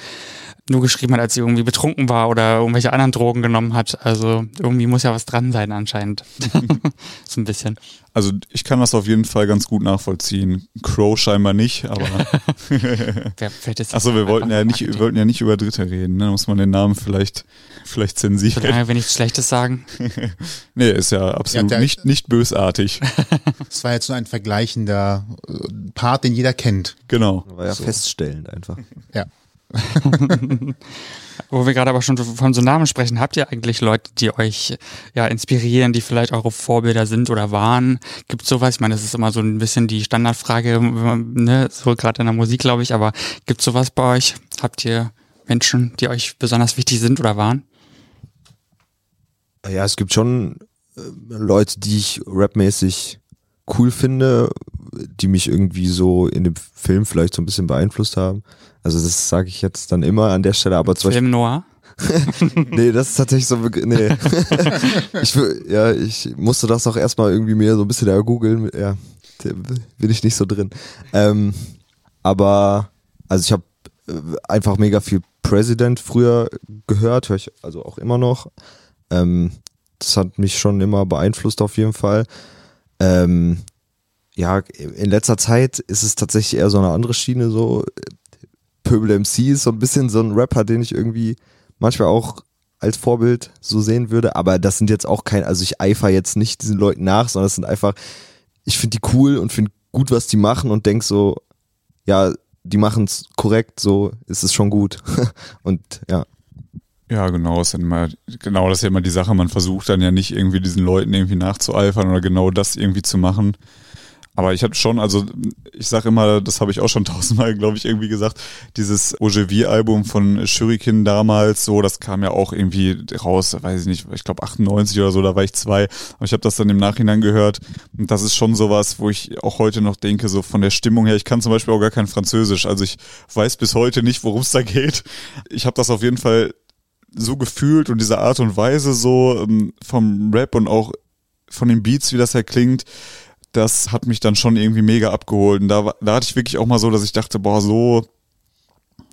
nur geschrieben hat, als sie irgendwie betrunken war oder irgendwelche anderen Drogen genommen hat. Also irgendwie muss ja was dran sein anscheinend. *laughs* so ein bisschen. also ich kann das auf jeden Fall ganz gut nachvollziehen. Crow scheinbar nicht, aber *laughs* Wer fällt jetzt Achso, wir wollten ja nicht, wir wollten ja nicht über Dritte reden, ne? Da muss man den Namen vielleicht, vielleicht zensieren. Solange wir nichts Schlechtes sagen. *laughs* Nee, ist ja absolut Ja, nicht, nicht bösartig. Das war jetzt nur ein vergleichender äh, Part, den jeder kennt. Genau. War ja feststellend einfach. Ja. *laughs* Wo wir gerade aber schon von so Namen sprechen, habt ihr eigentlich Leute, die euch ja inspirieren, die vielleicht eure Vorbilder sind oder waren? Gibt sowas? Ich meine, das ist immer so ein bisschen die Standardfrage, ne, so gerade in der Musik, glaube ich, aber gibt sowas bei euch? Habt ihr Menschen, die euch besonders wichtig sind oder waren? Ja, es gibt schon äh, Leute, die ich rapmäßig cool finde, die mich irgendwie so in dem Film vielleicht so ein bisschen beeinflusst haben. Also das sage ich jetzt dann immer an der Stelle, aber zum Film Noir? *laughs* Nee, das ist tatsächlich so, nee. *laughs* ich, will- ja, ich musste das auch erstmal irgendwie mir so ein bisschen da googeln, ja, da bin ich nicht so drin. Ähm, aber, also ich habe einfach mega viel President früher gehört, höre ich also auch immer noch. Ähm, das hat mich schon immer beeinflusst auf jeden Fall. Ähm, ja, in letzter Zeit ist es tatsächlich eher so eine andere Schiene, so Pöbel MC ist so ein bisschen so ein Rapper, den ich irgendwie manchmal auch als Vorbild so sehen würde, aber das sind jetzt auch kein, also ich eifer jetzt nicht diesen Leuten nach, sondern es sind einfach, ich finde die cool und finde gut, was die machen und denk so, ja, die machen es korrekt, so ist es schon gut. *laughs* und ja. Ja, genau, ist immer, genau, das ist ja immer die Sache. Man versucht dann ja nicht irgendwie diesen Leuten irgendwie nachzueifern oder genau das irgendwie zu machen. Aber ich hatte schon, also ich sag immer, das habe ich auch schon *laughs* tausendmal, glaube ich, irgendwie gesagt, dieses Ogilvy-Album von Shuriken damals, so, das kam ja auch irgendwie raus, weiß ich nicht, ich glaube 98 oder so, da war ich zwei. Aber ich habe das dann im Nachhinein gehört. Und das ist schon sowas, wo ich auch heute noch denke, so von der Stimmung her, ich kann zum Beispiel auch gar kein Französisch. Also ich weiß bis heute nicht, worum es da geht. Ich habe das auf jeden Fall so gefühlt und diese Art und Weise so ähm, vom Rap und auch von den Beats, wie das ja klingt, das hat mich dann schon irgendwie mega abgeholt. Und da, da hatte ich wirklich auch mal so, dass ich dachte, boah, so,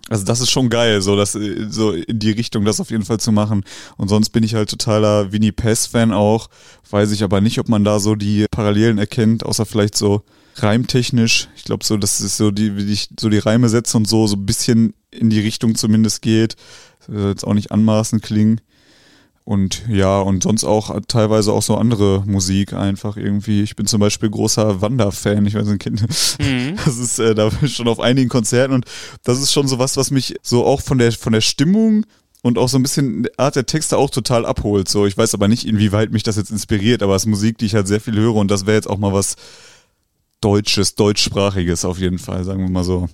also das ist schon geil, so das so in die Richtung das auf jeden Fall zu machen. Und sonst bin ich halt totaler Winnie Pass Fan auch, weiß ich aber nicht, ob man da so die Parallelen erkennt, außer vielleicht so reimtechnisch. Ich glaube so, dass es so die wie ich so die Reime setze und so so ein bisschen in die Richtung zumindest geht. Das soll jetzt auch nicht anmaßend klingen. Und ja, und sonst auch teilweise auch so andere Musik einfach irgendwie. Ich bin zum Beispiel großer Wanda-Fan, ich weiß nicht, kennt mhm. *laughs* Das ist äh, da schon auf einigen Konzerten und das ist schon so was, was mich so auch von der, von der Stimmung und auch so ein bisschen Art der Texte auch total abholt. So, ich weiß aber nicht, inwieweit mich das jetzt inspiriert, aber es ist Musik, die ich halt sehr viel höre und das wäre jetzt auch mal was Deutsches, Deutschsprachiges auf jeden Fall, sagen wir mal so.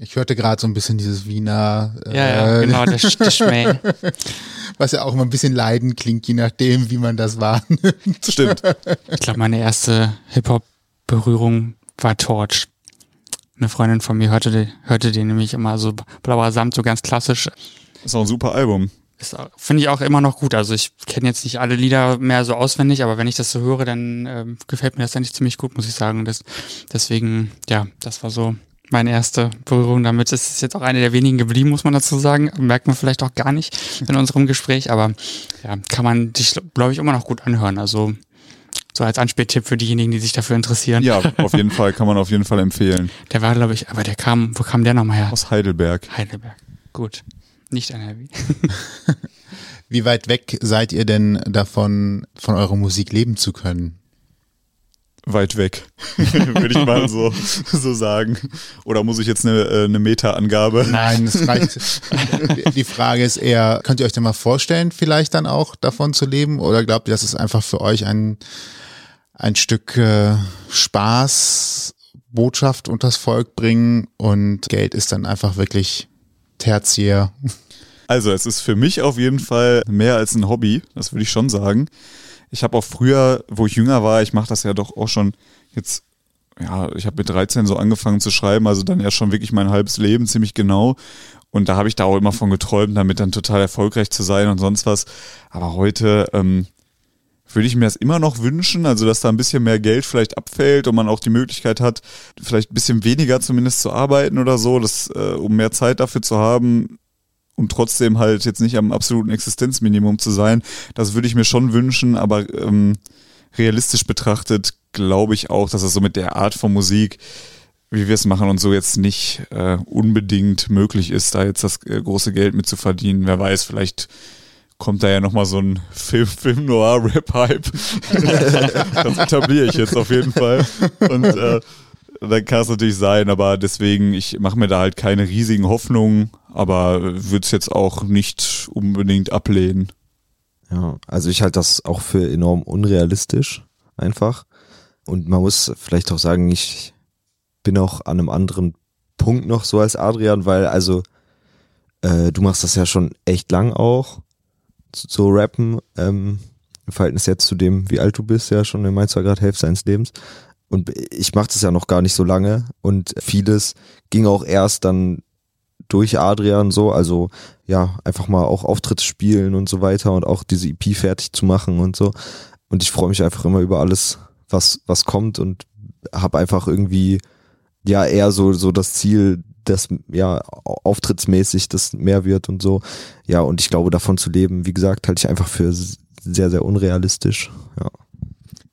Ich hörte gerade so ein bisschen dieses Wiener. Äh, ja, ja, genau, der, *laughs* der Schmäh. Was ja auch immer ein bisschen leiden klingt, je nachdem, wie man das wahrnimmt. Stimmt. Ich glaube, meine erste Hip-Hop-Berührung war Torch. Eine Freundin von mir hörte, hörte den nämlich immer so blauer Samt, so ganz klassisch. Ist auch ein super Album. Finde ich auch immer noch gut. Also ich kenne jetzt nicht alle Lieder mehr so auswendig, aber wenn ich das so höre, dann äh, gefällt mir das eigentlich ziemlich gut, muss ich sagen. Das, deswegen, ja, das war so meine erste Berührung damit. Es ist jetzt auch eine der wenigen geblieben, muss man dazu sagen. Merkt man vielleicht auch gar nicht in unserem Gespräch, aber ja, kann man sich, glaube ich, immer noch gut anhören. Also so als Anspieltipp für diejenigen, die sich dafür interessieren. Ja, auf jeden Fall, kann man auf jeden Fall empfehlen. *laughs* Der war, glaube ich, aber der kam, wo kam der nochmal her? Aus Heidelberg. Heidelberg. Gut. Nicht NRW. *laughs* Wie weit weg seid ihr denn davon, von eurer Musik leben zu können? Weit weg, *laughs* würde ich mal so, so sagen. Oder muss ich jetzt eine, äh, eine Meta-Angabe? Nein, es reicht. *laughs* Die Frage ist eher, könnt ihr euch denn mal vorstellen, vielleicht dann auch davon zu leben? Oder glaubt ihr, das ist einfach für euch ein, ein Stück äh, Spaß, Botschaft unters Volk bringen und Geld ist dann einfach wirklich tertiär? Also es ist für mich auf jeden Fall mehr als ein Hobby, das würde ich schon sagen. Ich habe auch früher, wo ich jünger war, ich mache das ja doch auch schon jetzt, ja, ich habe mit 13 so angefangen zu schreiben, also dann ja schon wirklich mein halbes Leben ziemlich genau. Und da habe ich da auch immer von geträumt, damit dann total erfolgreich zu sein und sonst was. Aber heute ähm, würde ich mir das immer noch wünschen, also dass da ein bisschen mehr Geld vielleicht abfällt und man auch die Möglichkeit hat, vielleicht ein bisschen weniger zumindest zu arbeiten oder so, dass, äh, um mehr Zeit dafür zu haben, und trotzdem halt jetzt nicht am absoluten Existenzminimum zu sein. Das würde ich mir schon wünschen, aber ähm, realistisch betrachtet glaube ich auch, dass es so mit der Art von Musik, wie wir es machen und so jetzt nicht äh, unbedingt möglich ist, da jetzt das äh, große Geld mit zu verdienen. Wer weiß, vielleicht kommt da ja nochmal so ein Film, *laughs* Film Noir Rap Hype. *laughs* das etabliere ich jetzt auf jeden Fall. Und äh, dann kann es natürlich sein, aber deswegen, ich mache mir da halt keine riesigen Hoffnungen, aber würde es jetzt auch nicht unbedingt ablehnen. Ja, also ich halte das auch für enorm unrealistisch, einfach. Und man muss vielleicht auch sagen, ich bin auch an einem anderen Punkt noch so als Adrian, weil also äh, du machst das ja schon echt lang auch, so rappen, ähm, im Verhältnis jetzt zu dem, wie alt du bist, ja schon, in meinst zwar gerade Hälfte seines Lebens. Und ich mache das ja noch gar nicht so lange und vieles ging auch erst dann durch Adrian so, also ja, einfach mal auch Auftritte spielen und so weiter und auch diese EP fertig zu machen und so. Und ich freue mich einfach immer über alles, was, was kommt und habe einfach irgendwie ja eher so, so das Ziel, dass ja auftrittsmäßig das mehr wird und so. Ja, und ich glaube, davon zu leben, wie gesagt, halte ich einfach für sehr, sehr unrealistisch. Ja.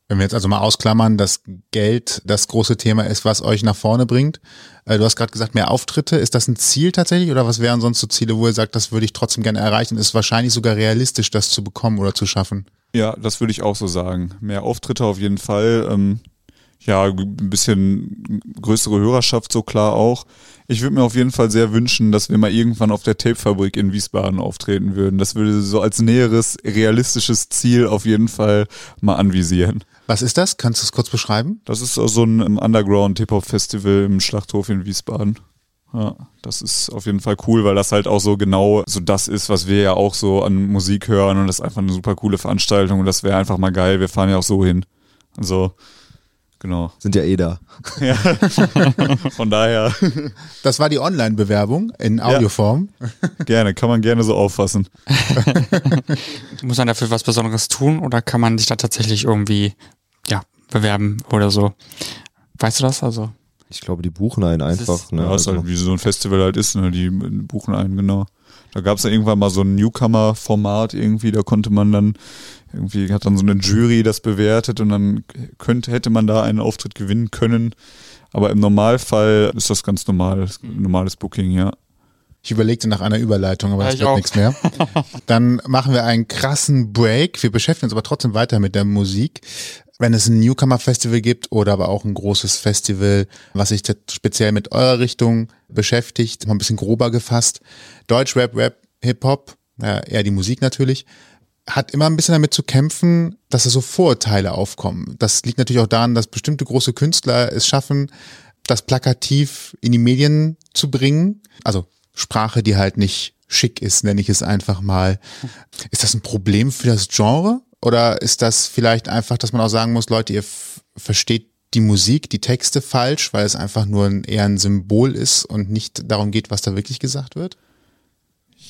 Wenn wir jetzt also mal ausklammern, dass Geld das große Thema ist, was euch nach vorne bringt. Äh, du hast gerade gesagt, mehr Auftritte. Ist das ein Ziel tatsächlich oder was wären sonst so Ziele, wo ihr sagt, das würde ich trotzdem gerne erreichen? Ist wahrscheinlich sogar realistisch, das zu bekommen oder zu schaffen? Ja, das würde ich auch so sagen. Mehr Auftritte auf jeden Fall. Ähm, ja, ein bisschen größere Hörerschaft so klar auch. Ich würde mir auf jeden Fall sehr wünschen, dass wir mal irgendwann auf der Tapefabrik in Wiesbaden auftreten würden. Das würde so als näheres realistisches Ziel auf jeden Fall mal anvisieren. Was ist das? Kannst du es kurz beschreiben? Das ist so ein Underground-Hip-Hop-Festival im Schlachthof in Wiesbaden. Ja, das ist auf jeden Fall cool, weil das halt auch so genau so das ist, was wir ja auch so an Musik hören und das ist einfach eine super coole Veranstaltung und das wäre einfach mal geil. Wir fahren ja auch so hin. Also Genau. Sind ja eh da. *laughs* Ja. *laughs* Von daher. Das war die Online-Bewerbung in Audioform. Ja. Gerne, kann man gerne so auffassen. *laughs* Muss man dafür was Besonderes tun oder kann man sich da tatsächlich irgendwie ja, bewerben oder so? Weißt du das? Also. Ich glaube, die buchen einen einfach. ne? Ja, ist halt, wie so ein Festival halt ist, ne? die buchen einen, genau. Da gab es ja irgendwann mal so ein Newcomer-Format irgendwie, da konnte man dann irgendwie hat dann so eine Jury das bewertet und dann könnte, hätte man da einen Auftritt gewinnen können. Aber im Normalfall ist das ganz normal, normales Booking, ja. Ich überlegte nach einer Überleitung, aber es wird nichts mehr. *laughs* Dann machen wir einen krassen Break. Wir beschäftigen uns aber trotzdem weiter mit der Musik. Wenn es ein Newcomer-Festival gibt oder aber auch ein großes Festival, was sich speziell mit eurer Richtung beschäftigt, mal ein bisschen grober gefasst. Deutsch, Rap, Rap, Hip-Hop, ja, eher die Musik natürlich hat immer ein bisschen damit zu kämpfen, dass da so Vorurteile aufkommen. Das liegt natürlich auch daran, dass bestimmte große Künstler es schaffen, das plakativ in die Medien zu bringen. Also Sprache, die halt nicht schick ist, nenne ich es einfach mal. Ist das ein Problem für das Genre? Oder ist das vielleicht einfach, dass man auch sagen muss, Leute, ihr versteht die Musik, die Texte falsch, weil es einfach nur ein, eher ein Symbol ist und nicht darum geht, was da wirklich gesagt wird?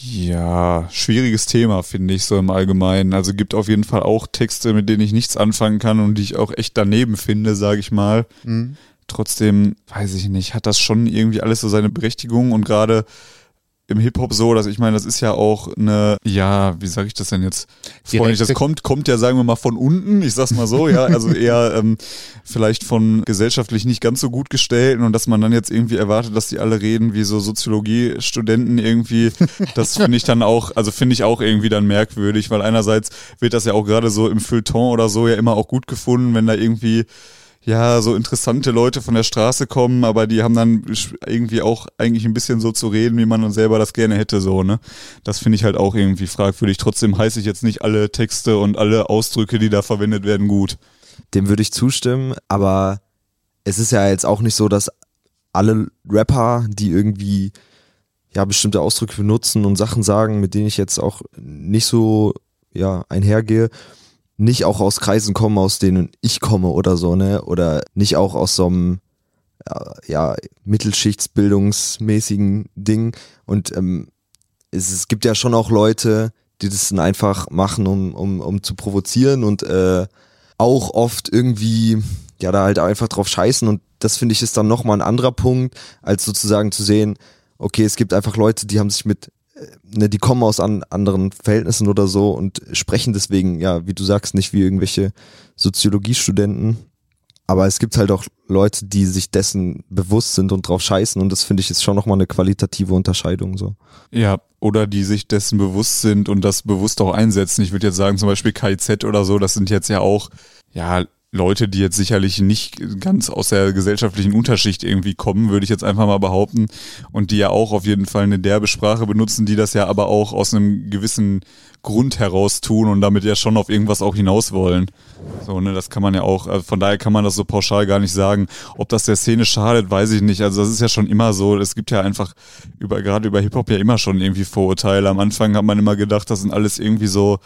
Ja, schwieriges Thema, finde ich so im Allgemeinen. Also gibt auf jeden Fall auch Texte, mit denen ich nichts anfangen kann und die ich auch echt daneben finde, sage ich mal. Mhm. Trotzdem, weiß ich nicht, hat das schon irgendwie alles so seine Berechtigung und gerade im Hip-Hop so, dass ich meine, das ist ja auch eine, ja, wie sage ich das denn jetzt? Freundlich, das kommt, kommt ja, sagen wir mal, von unten, ich sag's mal so, ja, also eher *laughs* ähm, vielleicht von gesellschaftlich nicht ganz so gut gestellten und dass man dann jetzt irgendwie erwartet, dass die alle reden wie so Soziologie-Studenten irgendwie, das *laughs* finde ich dann auch, also finde ich auch irgendwie dann merkwürdig, weil einerseits wird das ja auch gerade so im Feuilleton oder so ja immer auch gut gefunden, wenn da irgendwie ja, so interessante Leute von der Straße kommen, aber die haben dann irgendwie auch eigentlich ein bisschen so zu reden, wie man dann selber das gerne hätte, so, ne? Das finde ich halt auch irgendwie fragwürdig. Trotzdem heiße ich jetzt nicht alle Texte und alle Ausdrücke, die da verwendet werden, gut. Dem würde ich zustimmen, aber es ist ja jetzt auch nicht so, dass alle Rapper, die irgendwie ja bestimmte Ausdrücke benutzen und Sachen sagen, mit denen ich jetzt auch nicht so ja einhergehe, nicht auch aus Kreisen kommen, aus denen ich komme oder so, ne? Oder nicht auch aus so einem ja, Mittelschichtsbildungsmäßigen Ding. Und ähm, es, es gibt ja schon auch Leute, die das dann einfach machen, um, um, um zu provozieren und äh, auch oft irgendwie, ja, da halt einfach drauf scheißen. Und das finde ich ist dann nochmal ein anderer Punkt, als sozusagen zu sehen, okay, es gibt einfach Leute, die haben sich mit ne, die kommen aus an, anderen Verhältnissen oder so und sprechen deswegen, ja, wie du sagst, nicht wie irgendwelche Soziologiestudenten. Aber es gibt halt auch Leute, die sich dessen bewusst sind und drauf scheißen und das finde ich ist schon nochmal eine qualitative Unterscheidung so. Ja, oder die sich dessen bewusst sind und das bewusst auch einsetzen. Ich würde jetzt sagen, zum Beispiel KIZ oder so, das sind jetzt ja auch, ja, Leute, die jetzt sicherlich nicht ganz aus der gesellschaftlichen Unterschicht irgendwie kommen, würde ich jetzt einfach mal behaupten. Und die ja auch auf jeden Fall eine derbe Sprache benutzen, die das ja aber auch aus einem gewissen Grund heraus tun und damit ja schon auf irgendwas auch hinaus wollen. So, ne, das kann man ja auch, also von daher kann man das so pauschal gar nicht sagen. Ob das der Szene schadet, weiß ich nicht. Also das ist ja schon immer so. Es gibt ja einfach über, gerade über Hip-Hop ja immer schon irgendwie Vorurteile. Am Anfang hat man immer gedacht, das sind alles irgendwie so,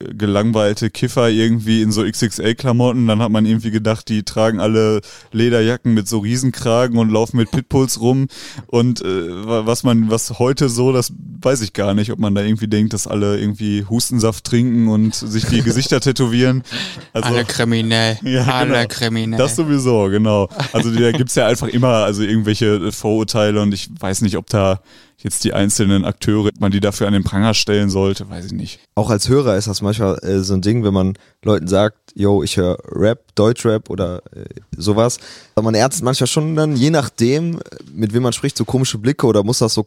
gelangweilte Kiffer irgendwie in so XXL-Klamotten. Dann hat man irgendwie gedacht, die tragen alle Lederjacken mit so Riesenkragen und laufen mit Pitbulls rum. Und äh, was man, was heute so, das weiß ich gar nicht, ob man da irgendwie denkt, dass alle irgendwie Hustensaft trinken und sich die Gesichter tätowieren. Also, alle kriminell. *laughs* Ja, alle genau. kriminell. Das sowieso, genau. Also da gibt's ja einfach immer also irgendwelche Vorurteile und ich weiß nicht, ob da jetzt die einzelnen Akteure, man die dafür an den Pranger stellen sollte, weiß ich nicht. Auch als Hörer ist das manchmal äh, so ein Ding, wenn man Leuten sagt, yo, ich höre Rap, Deutschrap oder äh, sowas. Aber man erntet manchmal schon dann, je nachdem, mit wem man spricht, so komische Blicke oder muss das so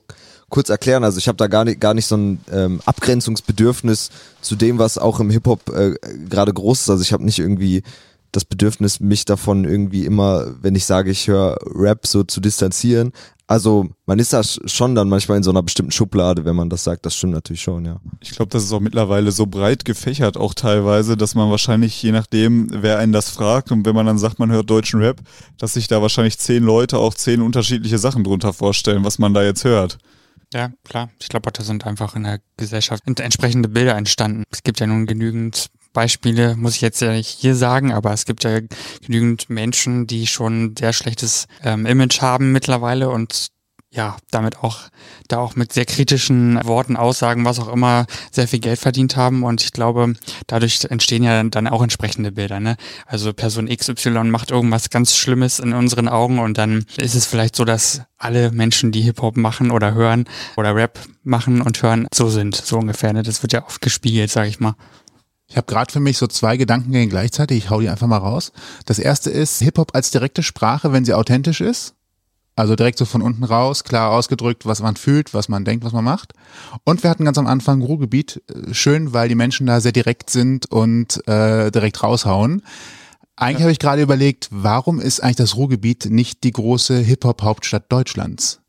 kurz erklären. Also ich habe da gar nicht, gar nicht so ein ähm, Abgrenzungsbedürfnis zu dem, was auch im Hip-Hop äh, gerade groß ist. Also ich habe nicht irgendwie das Bedürfnis, mich davon irgendwie immer, wenn ich sage, ich höre Rap, so zu distanzieren. Also man ist da schon dann manchmal in so einer bestimmten Schublade, wenn man das sagt. Das stimmt natürlich schon, ja. Ich glaube, das ist auch mittlerweile so breit gefächert auch teilweise, dass man wahrscheinlich, je nachdem, wer einen das fragt und wenn man dann sagt, man hört deutschen Rap, dass sich da wahrscheinlich zehn Leute auch zehn unterschiedliche Sachen drunter vorstellen, was man da jetzt hört. Ja, klar. Ich glaube, da sind einfach in der Gesellschaft entsprechende Bilder entstanden. Es gibt ja nun genügend Beispiele, muss ich jetzt ja nicht hier sagen, aber es gibt ja genügend Menschen, die schon sehr schlechtes ähm, Image haben mittlerweile und ja, damit auch, da auch mit sehr kritischen Worten, Aussagen, was auch immer, sehr viel Geld verdient haben. Und ich glaube, dadurch entstehen ja dann auch entsprechende Bilder. Ne? Also Person XY macht irgendwas ganz Schlimmes in unseren Augen und dann ist es vielleicht so, dass alle Menschen, die Hip-Hop machen oder hören oder Rap machen und hören, so sind, so ungefähr. Ne? Das wird ja oft gespiegelt, sage ich mal. Ich habe gerade für mich so zwei Gedankengänge gleichzeitig. Ich hau die einfach mal raus. Das erste ist Hip-Hop als direkte Sprache, wenn sie authentisch ist. Also direkt so von unten raus, klar ausgedrückt, was man fühlt, was man denkt, was man macht. Und wir hatten ganz am Anfang Ruhrgebiet, äh, schön, weil die Menschen da sehr direkt sind und äh, direkt raushauen. Eigentlich ja. habe ich gerade überlegt, warum ist eigentlich das Ruhrgebiet nicht die große Hip-Hop-Hauptstadt Deutschlands?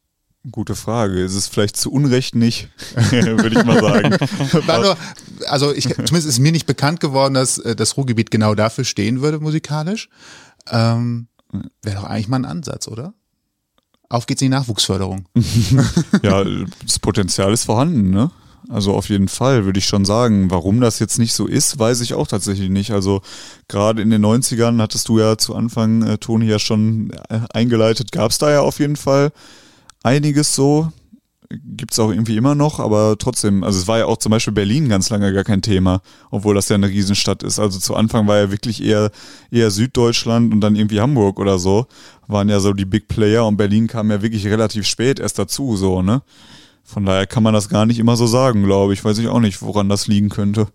Gute Frage. Ist es vielleicht zu Unrecht nicht, *laughs* würde ich mal sagen. *laughs* nur, also ich, zumindest ist mir nicht bekannt geworden, dass äh, das Ruhrgebiet genau dafür stehen würde musikalisch. Ähm, Wäre doch eigentlich mal ein Ansatz, oder? Auf geht's in die Nachwuchsförderung. *laughs* ja, das Potenzial ist vorhanden, ne? Also auf jeden Fall würde ich schon sagen. Warum das jetzt nicht so ist, weiß ich auch tatsächlich nicht. Also gerade in den 90ern hattest du ja zu Anfang, äh, Toni, ja schon äh, eingeleitet, gab es da ja auf jeden Fall einiges so. Gibt's auch irgendwie immer noch, aber trotzdem, also es war ja auch zum Beispiel Berlin ganz lange gar kein Thema, obwohl das ja eine Riesenstadt ist. Also zu Anfang war ja wirklich eher, eher Süddeutschland und dann irgendwie Hamburg oder so, waren ja so die Big Player und Berlin kam ja wirklich relativ spät erst dazu, so, ne? Von daher kann man das gar nicht immer so sagen, glaube ich. Weiß ich auch nicht, woran das liegen könnte.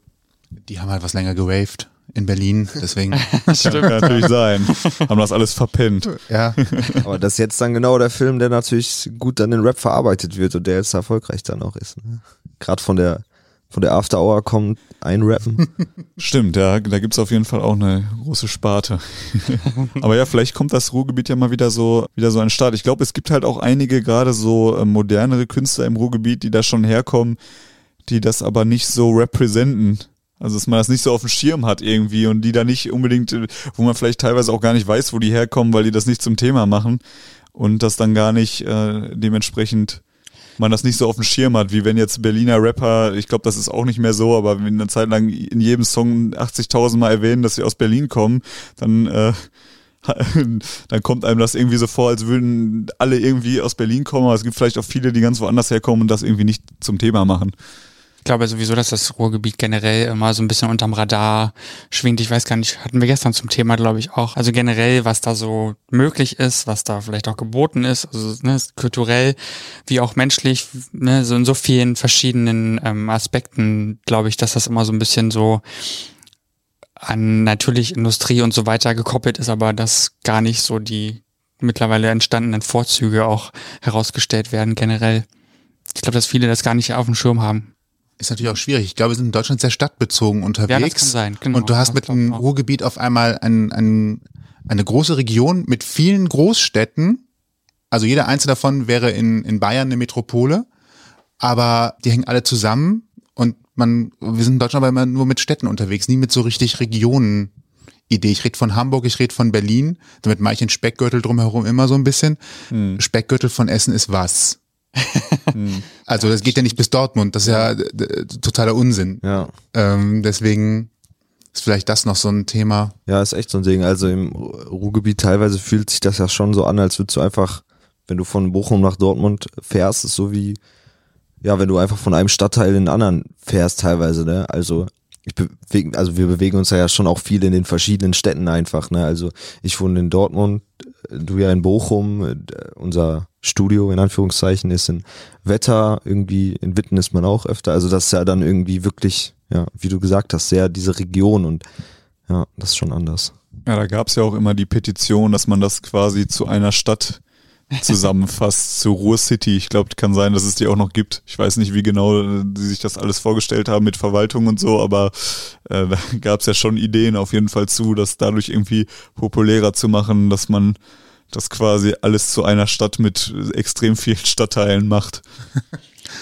Die haben halt was länger gewaved in Berlin, deswegen. *laughs* *laughs* Stimmt. Kann natürlich sein. Haben das alles verpennt. Ja. Aber das ist jetzt dann genau der Film, der natürlich gut dann in Rap verarbeitet wird und der jetzt erfolgreich dann auch ist. Ne? Gerade von der von der After Hour kommt einrappen. *laughs* Stimmt, ja, da gibt's auf jeden Fall auch eine große Sparte. Aber ja, vielleicht kommt das Ruhrgebiet ja mal wieder so, wieder so an den Start. Ich glaube, es gibt halt auch einige, gerade so äh, modernere Künstler im Ruhrgebiet, die da schon herkommen, die das aber nicht so representen. Also, dass man das nicht so auf dem Schirm hat irgendwie und die da nicht unbedingt, wo man vielleicht teilweise auch gar nicht weiß, wo die herkommen, weil die das nicht zum Thema machen und das dann gar nicht äh, dementsprechend man das nicht so auf dem Schirm hat, wie wenn jetzt Berliner Rapper, ich glaube, das ist auch nicht mehr so, aber wenn eine Zeit lang in jedem Song 80.000 Mal erwähnen, dass sie aus Berlin kommen, dann äh, *laughs* dann kommt einem das irgendwie so vor, als würden alle irgendwie aus Berlin kommen, aber es gibt vielleicht auch viele, die ganz woanders herkommen und das irgendwie nicht zum Thema machen glaube sowieso, dass das Ruhrgebiet generell immer so ein bisschen unterm Radar schwingt. Ich weiß gar nicht, hatten wir gestern zum Thema, glaube ich, auch. Also generell, was da so möglich ist, was da vielleicht auch geboten ist, also ne, kulturell wie auch menschlich, ne, so in so vielen verschiedenen ähm, Aspekten, glaube ich, dass das immer so ein bisschen so an natürlich Industrie und so weiter gekoppelt ist, aber dass gar nicht so die mittlerweile entstandenen Vorzüge auch herausgestellt werden generell. Ich glaube, dass viele das gar nicht auf dem Schirm haben ist natürlich auch schwierig. Ich glaube, wir sind in Deutschland sehr stadtbezogen unterwegs. Ja, das kann sein. Genau, und du hast mit dem Ruhrgebiet auf einmal ein, ein, eine große Region mit vielen Großstädten. Also jeder einzelne davon wäre in, in Bayern eine Metropole. Aber die hängen alle zusammen und man, wir sind in Deutschland aber immer nur mit Städten unterwegs, nie mit so richtig Regionen. Idee. Ich rede von Hamburg, ich rede von Berlin, damit mache ich den Speckgürtel drumherum immer so ein bisschen. Hm. Speckgürtel von Essen ist was? Also das geht ja nicht bis Dortmund, das ist ja totaler Unsinn. Ja. Ähm, deswegen ist vielleicht das noch so ein Thema. Ja, ist echt so ein Ding. Also im Ruhrgebiet teilweise fühlt sich das ja schon so an, als würdest du einfach, wenn du von Bochum nach Dortmund fährst, ist so wie, ja, wenn du einfach von einem Stadtteil in den anderen fährst teilweise, ne? Also ich bewege, also wir bewegen uns ja schon auch viel in den verschiedenen Städten einfach, ne? Also ich wohne in Dortmund, du ja in Bochum, unser Studio in Anführungszeichen ist. In Wetter irgendwie, in Witten ist man auch öfter. Also das ist ja dann irgendwie wirklich, ja, wie du gesagt hast, sehr diese Region und ja, das ist schon anders. Ja, da gab es ja auch immer die Petition, dass man das quasi zu einer Stadt *laughs* zusammenfasst, zu Ruhr City. Ich glaube, kann sein, dass es die auch noch gibt. Ich weiß nicht, wie genau die sich das alles vorgestellt haben mit Verwaltung und so, aber äh, da *laughs* gab es ja schon Ideen auf jeden Fall zu, das dadurch irgendwie populärer zu machen, dass man das quasi alles zu einer Stadt mit extrem vielen Stadtteilen macht.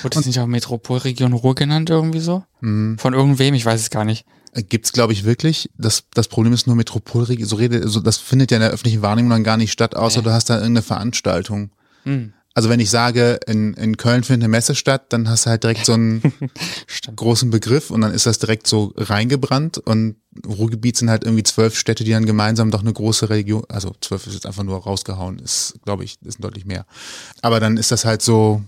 Wurde das nicht auch Metropolregion Ruhr genannt irgendwie so? Mhm. Von irgendwem, ich weiß es gar nicht. Gibt's, glaube ich, wirklich. Das, das Problem ist nur Metropolregion. So rede, so, das findet ja in der öffentlichen Wahrnehmung dann gar nicht statt, außer Nee. du hast da irgendeine Veranstaltung. Hm. Also wenn ich sage, in, in Köln findet eine Messe statt, dann hast du halt direkt so einen *laughs* großen Begriff und dann ist das direkt so reingebrannt und Ruhrgebiet sind halt irgendwie zwölf Städte, die dann gemeinsam doch eine große Region, also zwölf ist jetzt einfach nur rausgehauen, ist, glaube ich, ist deutlich mehr. Aber dann ist das halt so,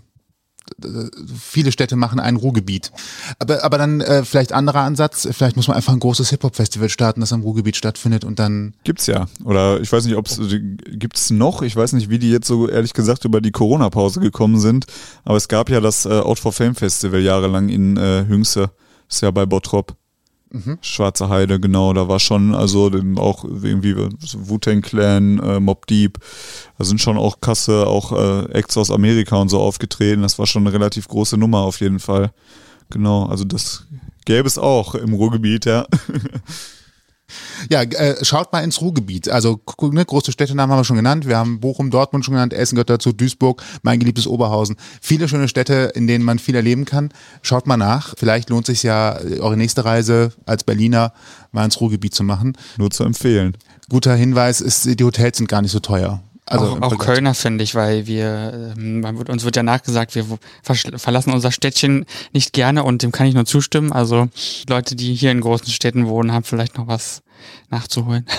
viele Städte machen ein Ruhrgebiet. Aber, aber dann äh, vielleicht anderer Ansatz, vielleicht muss man einfach ein großes Hip-Hop-Festival starten, das am Ruhrgebiet stattfindet und dann Gibt's ja. Oder ich weiß nicht, ob es gibt's noch. Ich weiß nicht, wie die jetzt so ehrlich gesagt über die Corona-Pause gekommen sind. Aber es gab ja das äh, Out for Fame Festival jahrelang in äh, Hünxe. Ist ja bei Bottrop. Schwarze Heide, genau. Da war schon, also auch irgendwie Wu-Tang Clan, äh, Mob Deep. Da sind schon auch Kasse, auch äh, Acts aus Amerika und so aufgetreten. Das war schon eine relativ große Nummer auf jeden Fall. Genau, also das gäbe es auch im Ruhrgebiet, ja. *laughs* Ja, äh, schaut mal ins Ruhrgebiet. Also ne, große Städtenamen haben wir schon genannt. Wir haben Bochum, Dortmund schon genannt, Essen gehört dazu, Duisburg, mein geliebtes Oberhausen. Viele schöne Städte, in denen man viel erleben kann. Schaut mal nach. Vielleicht lohnt sich ja eure nächste Reise als Berliner mal ins Ruhrgebiet zu machen. Nur zu empfehlen. Guter Hinweis ist, die Hotels sind gar nicht so teuer. Also auch auch Vergleich- Kölner finde ich, weil wir, ähm, man wird, uns wird ja nachgesagt, wir verlassen unser Städtchen nicht gerne und dem kann ich nur zustimmen. Also Leute, die hier in großen Städten wohnen, haben vielleicht noch was nachzuholen. *laughs*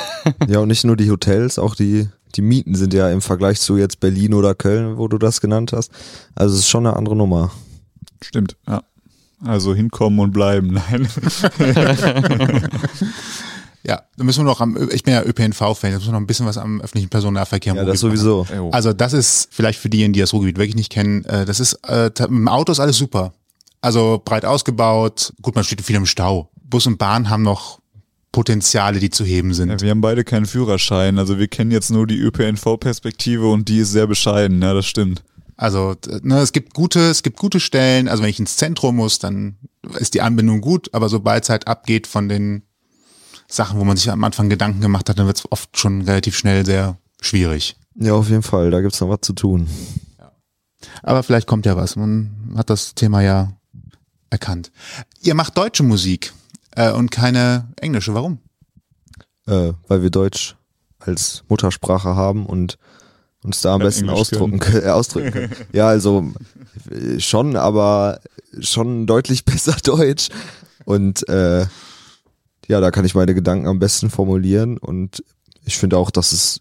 Ja, und nicht nur die Hotels, auch die, die Mieten sind ja im Vergleich zu jetzt Berlin oder Köln, wo du das genannt hast. Also es ist schon eine andere Nummer. Stimmt, ja. Also hinkommen und bleiben. Nein. *laughs* Ja, da müssen wir noch am, ich bin ja ÖPNV-Fan, da müssen wir noch ein bisschen was am öffentlichen Personennahverkehr im Ja, das Ruhrgebiet machen. sowieso. Also das ist vielleicht für diejenigen, die das Ruhrgebiet wirklich nicht kennen, äh, das ist, äh, dem Auto ist alles super. Also breit ausgebaut, gut, man steht viel im Stau. Bus und Bahn haben noch Potenziale, die zu heben sind. Ja, wir haben beide keinen Führerschein. Also wir kennen jetzt nur die ÖPNV-Perspektive und die ist sehr bescheiden. Ja, das stimmt. Also ne, es gibt gute, es gibt gute Stellen. Also wenn ich ins Zentrum muss, dann ist die Anbindung gut. Aber sobald es halt abgeht von den Sachen, wo man sich am Anfang Gedanken gemacht hat, dann wird es oft schon relativ schnell sehr schwierig. Ja, auf jeden Fall, da gibt's noch was zu tun. Aber vielleicht kommt ja was. Man hat das Thema ja erkannt. Ihr macht deutsche Musik äh, und keine englische. Warum? Äh, weil wir Deutsch als Muttersprache haben und uns da am Ja, besten Englisch ausdrucken, können. Äh, ausdrücken können. *laughs* Ja, also äh, schon, aber schon deutlich *laughs* besser Deutsch. Und äh, ja, da kann ich meine Gedanken am besten formulieren. Und ich finde auch, dass es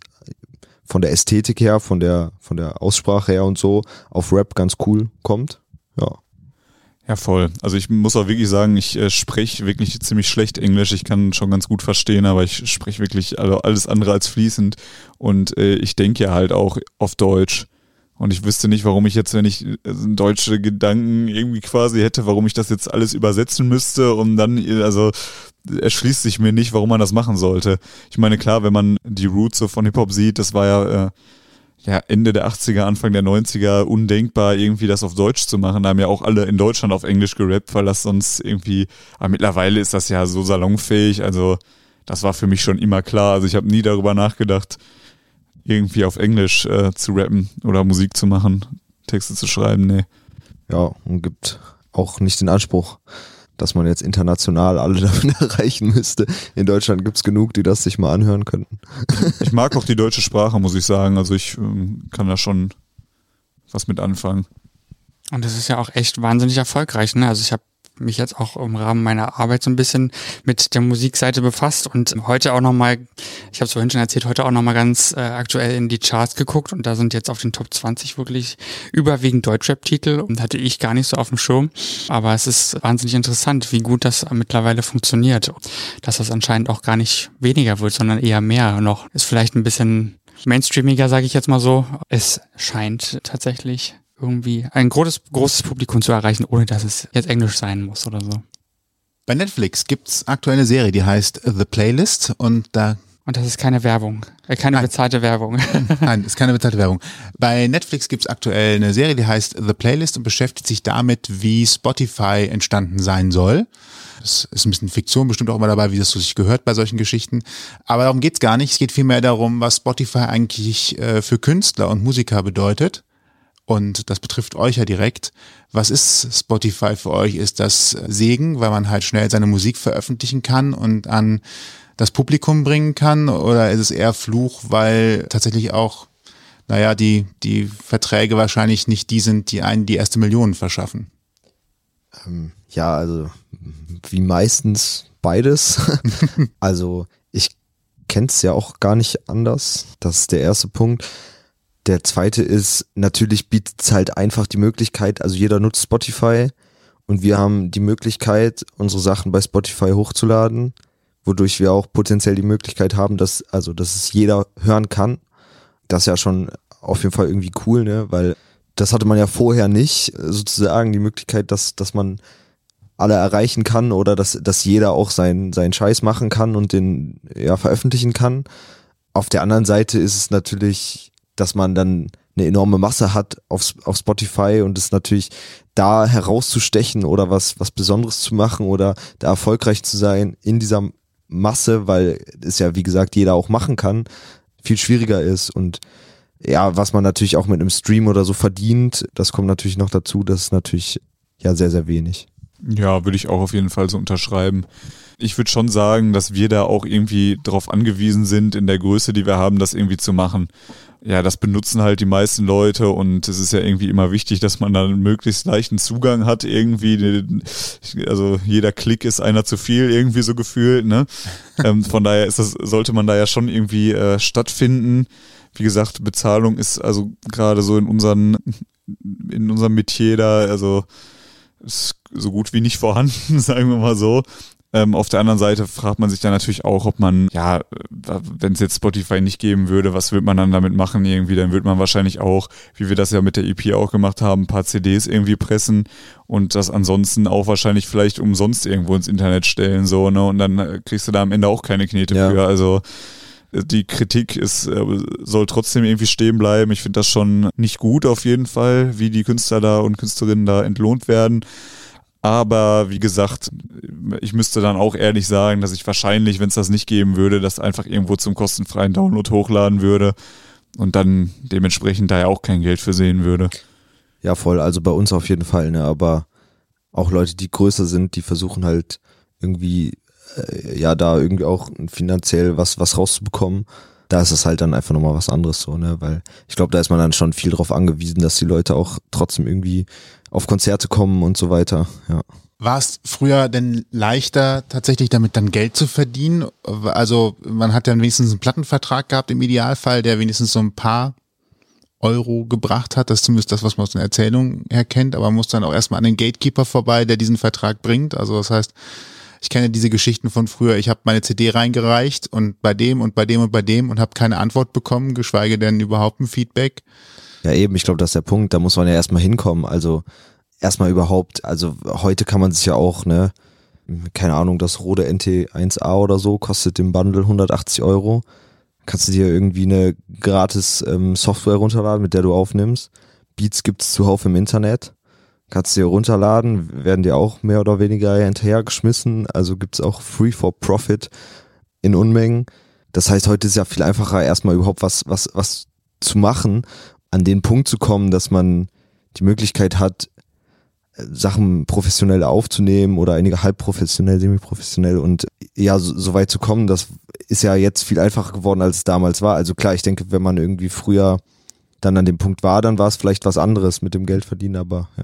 von der Ästhetik her, von der, von der Aussprache her und so auf Rap ganz cool kommt. Ja. Ja, voll. Also ich muss auch wirklich sagen, ich äh, spreche wirklich ziemlich schlecht Englisch. Ich kann schon ganz gut verstehen, aber ich spreche wirklich also alles andere als fließend. Und äh, ich denke ja halt auch auf Deutsch. Und ich wüsste nicht, warum ich jetzt, wenn ich äh, deutsche Gedanken irgendwie quasi hätte, warum ich das jetzt alles übersetzen müsste und dann, äh, also erschließt sich mir nicht, warum man das machen sollte. Ich meine, klar, wenn man die Roots so von Hip-Hop sieht, das war ja, äh, ja Ende der 80er, Anfang der 90er undenkbar, irgendwie das auf Deutsch zu machen. Da haben ja auch alle in Deutschland auf Englisch gerappt, weil das sonst irgendwie, aber mittlerweile ist das ja so salonfähig, also das war für mich schon immer klar. Also ich habe nie darüber nachgedacht, irgendwie auf Englisch äh, zu rappen oder Musik zu machen, Texte zu schreiben, nee. Ja, und gibt auch nicht den Anspruch, dass man jetzt international alle *laughs* damit erreichen müsste. In Deutschland gibt's genug, die das sich mal anhören könnten. *laughs* Ich mag auch die deutsche Sprache, muss ich sagen. Also ich ähm, kann da schon was mit anfangen. Und das ist ja auch echt wahnsinnig erfolgreich. Ne? Also ich habe mich jetzt auch im Rahmen meiner Arbeit so ein bisschen mit der Musikseite befasst und heute auch nochmal, ich habe es vorhin schon erzählt, heute auch nochmal ganz äh, aktuell in die Charts geguckt und da sind jetzt auf den Top 20 wirklich überwiegend Deutschrap-Titel und hatte ich gar nicht so auf dem Schirm. Aber es ist wahnsinnig interessant, wie gut das mittlerweile funktioniert. Dass das anscheinend auch gar nicht weniger wird, sondern eher mehr noch. Ist vielleicht ein bisschen mainstreamiger, sage ich jetzt mal so. Es scheint tatsächlich irgendwie ein großes, großes Publikum zu erreichen, ohne dass es jetzt Englisch sein muss oder so. Bei Netflix gibt's aktuell eine Serie, die heißt The Playlist und da Und das ist keine Werbung, äh, keine Nein. bezahlte Werbung. *laughs* Nein, ist keine bezahlte Werbung. Bei Netflix gibt's aktuell eine Serie, die heißt The Playlist und beschäftigt sich damit, wie Spotify entstanden sein soll. Das ist ein bisschen Fiktion, bestimmt auch immer dabei, wie das so sich gehört bei solchen Geschichten. Aber darum geht's gar nicht. Es geht vielmehr darum, was Spotify eigentlich äh, für Künstler und Musiker bedeutet. Und das betrifft euch ja direkt. Was ist Spotify für euch? Ist das Segen, weil man halt schnell seine Musik veröffentlichen kann und an das Publikum bringen kann? Oder ist es eher Fluch, weil tatsächlich auch, naja, die, die Verträge wahrscheinlich nicht die sind, die einen die erste Million verschaffen? Ähm, ja, also wie meistens beides. *laughs* also ich kenne es ja auch gar nicht anders. Das ist der erste Punkt. Der zweite ist, natürlich bietet es halt einfach die Möglichkeit, also jeder nutzt Spotify und wir haben die Möglichkeit, unsere Sachen bei Spotify hochzuladen, wodurch wir auch potenziell die Möglichkeit haben, dass, also, dass es jeder hören kann. Das ist ja schon auf jeden Fall irgendwie cool, ne, weil das hatte man ja vorher nicht, sozusagen die Möglichkeit, dass, dass man alle erreichen kann oder dass, dass jeder auch seinen, seinen Scheiß machen kann und den ja veröffentlichen kann. Auf der anderen Seite ist es natürlich, dass man dann eine enorme Masse hat auf, auf Spotify und es natürlich da herauszustechen oder was, was Besonderes zu machen oder da erfolgreich zu sein in dieser Masse, weil es ja, wie gesagt, jeder auch machen kann, viel schwieriger ist und ja, was man natürlich auch mit einem Stream oder so verdient, das kommt natürlich noch dazu, das ist natürlich ja sehr, sehr wenig. Ja, würde ich auch auf jeden Fall so unterschreiben. Ich würde schon sagen, dass wir da auch irgendwie darauf angewiesen sind, in der Größe, die wir haben, das irgendwie zu machen. Ja, das benutzen halt die meisten Leute und es ist ja irgendwie immer wichtig, dass man dann möglichst leichten Zugang hat irgendwie. Also jeder Klick ist einer zu viel irgendwie so gefühlt. Ne? *laughs* ähm, von daher ist das, sollte man da ja schon irgendwie äh, stattfinden. Wie gesagt, Bezahlung ist also gerade so in unseren in unserem Metier da, also ist so gut wie nicht vorhanden, *laughs* sagen wir mal so. Ähm, auf der anderen Seite fragt man sich dann natürlich auch, ob man, ja, wenn es jetzt Spotify nicht geben würde, was würde man dann damit machen irgendwie? Dann würde man wahrscheinlich auch, wie wir das ja mit der EP auch gemacht haben, ein paar CDs irgendwie pressen und das ansonsten auch wahrscheinlich vielleicht umsonst irgendwo ins Internet stellen, so, ne? Und dann äh, kriegst du da am Ende auch keine Knete Ja. für. Also die Kritik ist, äh, soll trotzdem irgendwie stehen bleiben. Ich finde das schon nicht gut auf jeden Fall, wie die Künstler da und Künstlerinnen da entlohnt werden. Aber wie gesagt, ich müsste dann auch ehrlich sagen, dass ich wahrscheinlich, wenn es das nicht geben würde, das einfach irgendwo zum kostenfreien Download hochladen würde und dann dementsprechend da ja auch kein Geld für sehen würde. Ja, voll. Also bei uns auf jeden Fall, ne? Aber auch Leute, die größer sind, die versuchen halt irgendwie, äh, ja, da irgendwie auch finanziell was, was rauszubekommen. Da ist es halt dann einfach nochmal was anderes so, ne? Weil ich glaube, da ist man dann schon viel drauf angewiesen, dass die Leute auch trotzdem irgendwie auf Konzerte kommen und so weiter. Ja. War es früher denn leichter, tatsächlich damit dann Geld zu verdienen? Also man hat dann wenigstens einen Plattenvertrag gehabt im Idealfall, der wenigstens so ein paar Euro gebracht hat. Das ist zumindest das, was man aus den Erzählungen her kennt, aber man muss dann auch erstmal an den Gatekeeper vorbei, der diesen Vertrag bringt. Also das heißt, ich kenne diese Geschichten von früher, ich habe meine CD reingereicht und bei dem und bei dem und bei dem und habe keine Antwort bekommen, geschweige denn überhaupt ein Feedback. Ja, eben, ich glaube, das ist der Punkt, da muss man ja erstmal hinkommen. Also erstmal überhaupt, also heute kann man sich ja auch, ne, keine Ahnung, das Rode NT1A oder so kostet im Bundle 180 Euro. Kannst du dir irgendwie eine gratis ähm, Software runterladen, mit der du aufnimmst. Beats gibt's zuhauf im Internet. Kannst du dir runterladen, werden dir auch mehr oder weniger hinterhergeschmissen. Also gibt's auch Free for Profit in Unmengen. Das heißt, heute ist ja viel einfacher, erstmal überhaupt was, was, was zu machen, an den Punkt zu kommen, dass man die Möglichkeit hat, äh, Sachen professionell aufzunehmen oder einige halb professionell, semi-professionell und ja, so, so weit zu kommen, das ist ja jetzt viel einfacher geworden, als es damals war. Also klar, ich denke, wenn man irgendwie früher dann an dem Punkt war, dann war es vielleicht was anderes mit dem Geld verdienen, aber ja.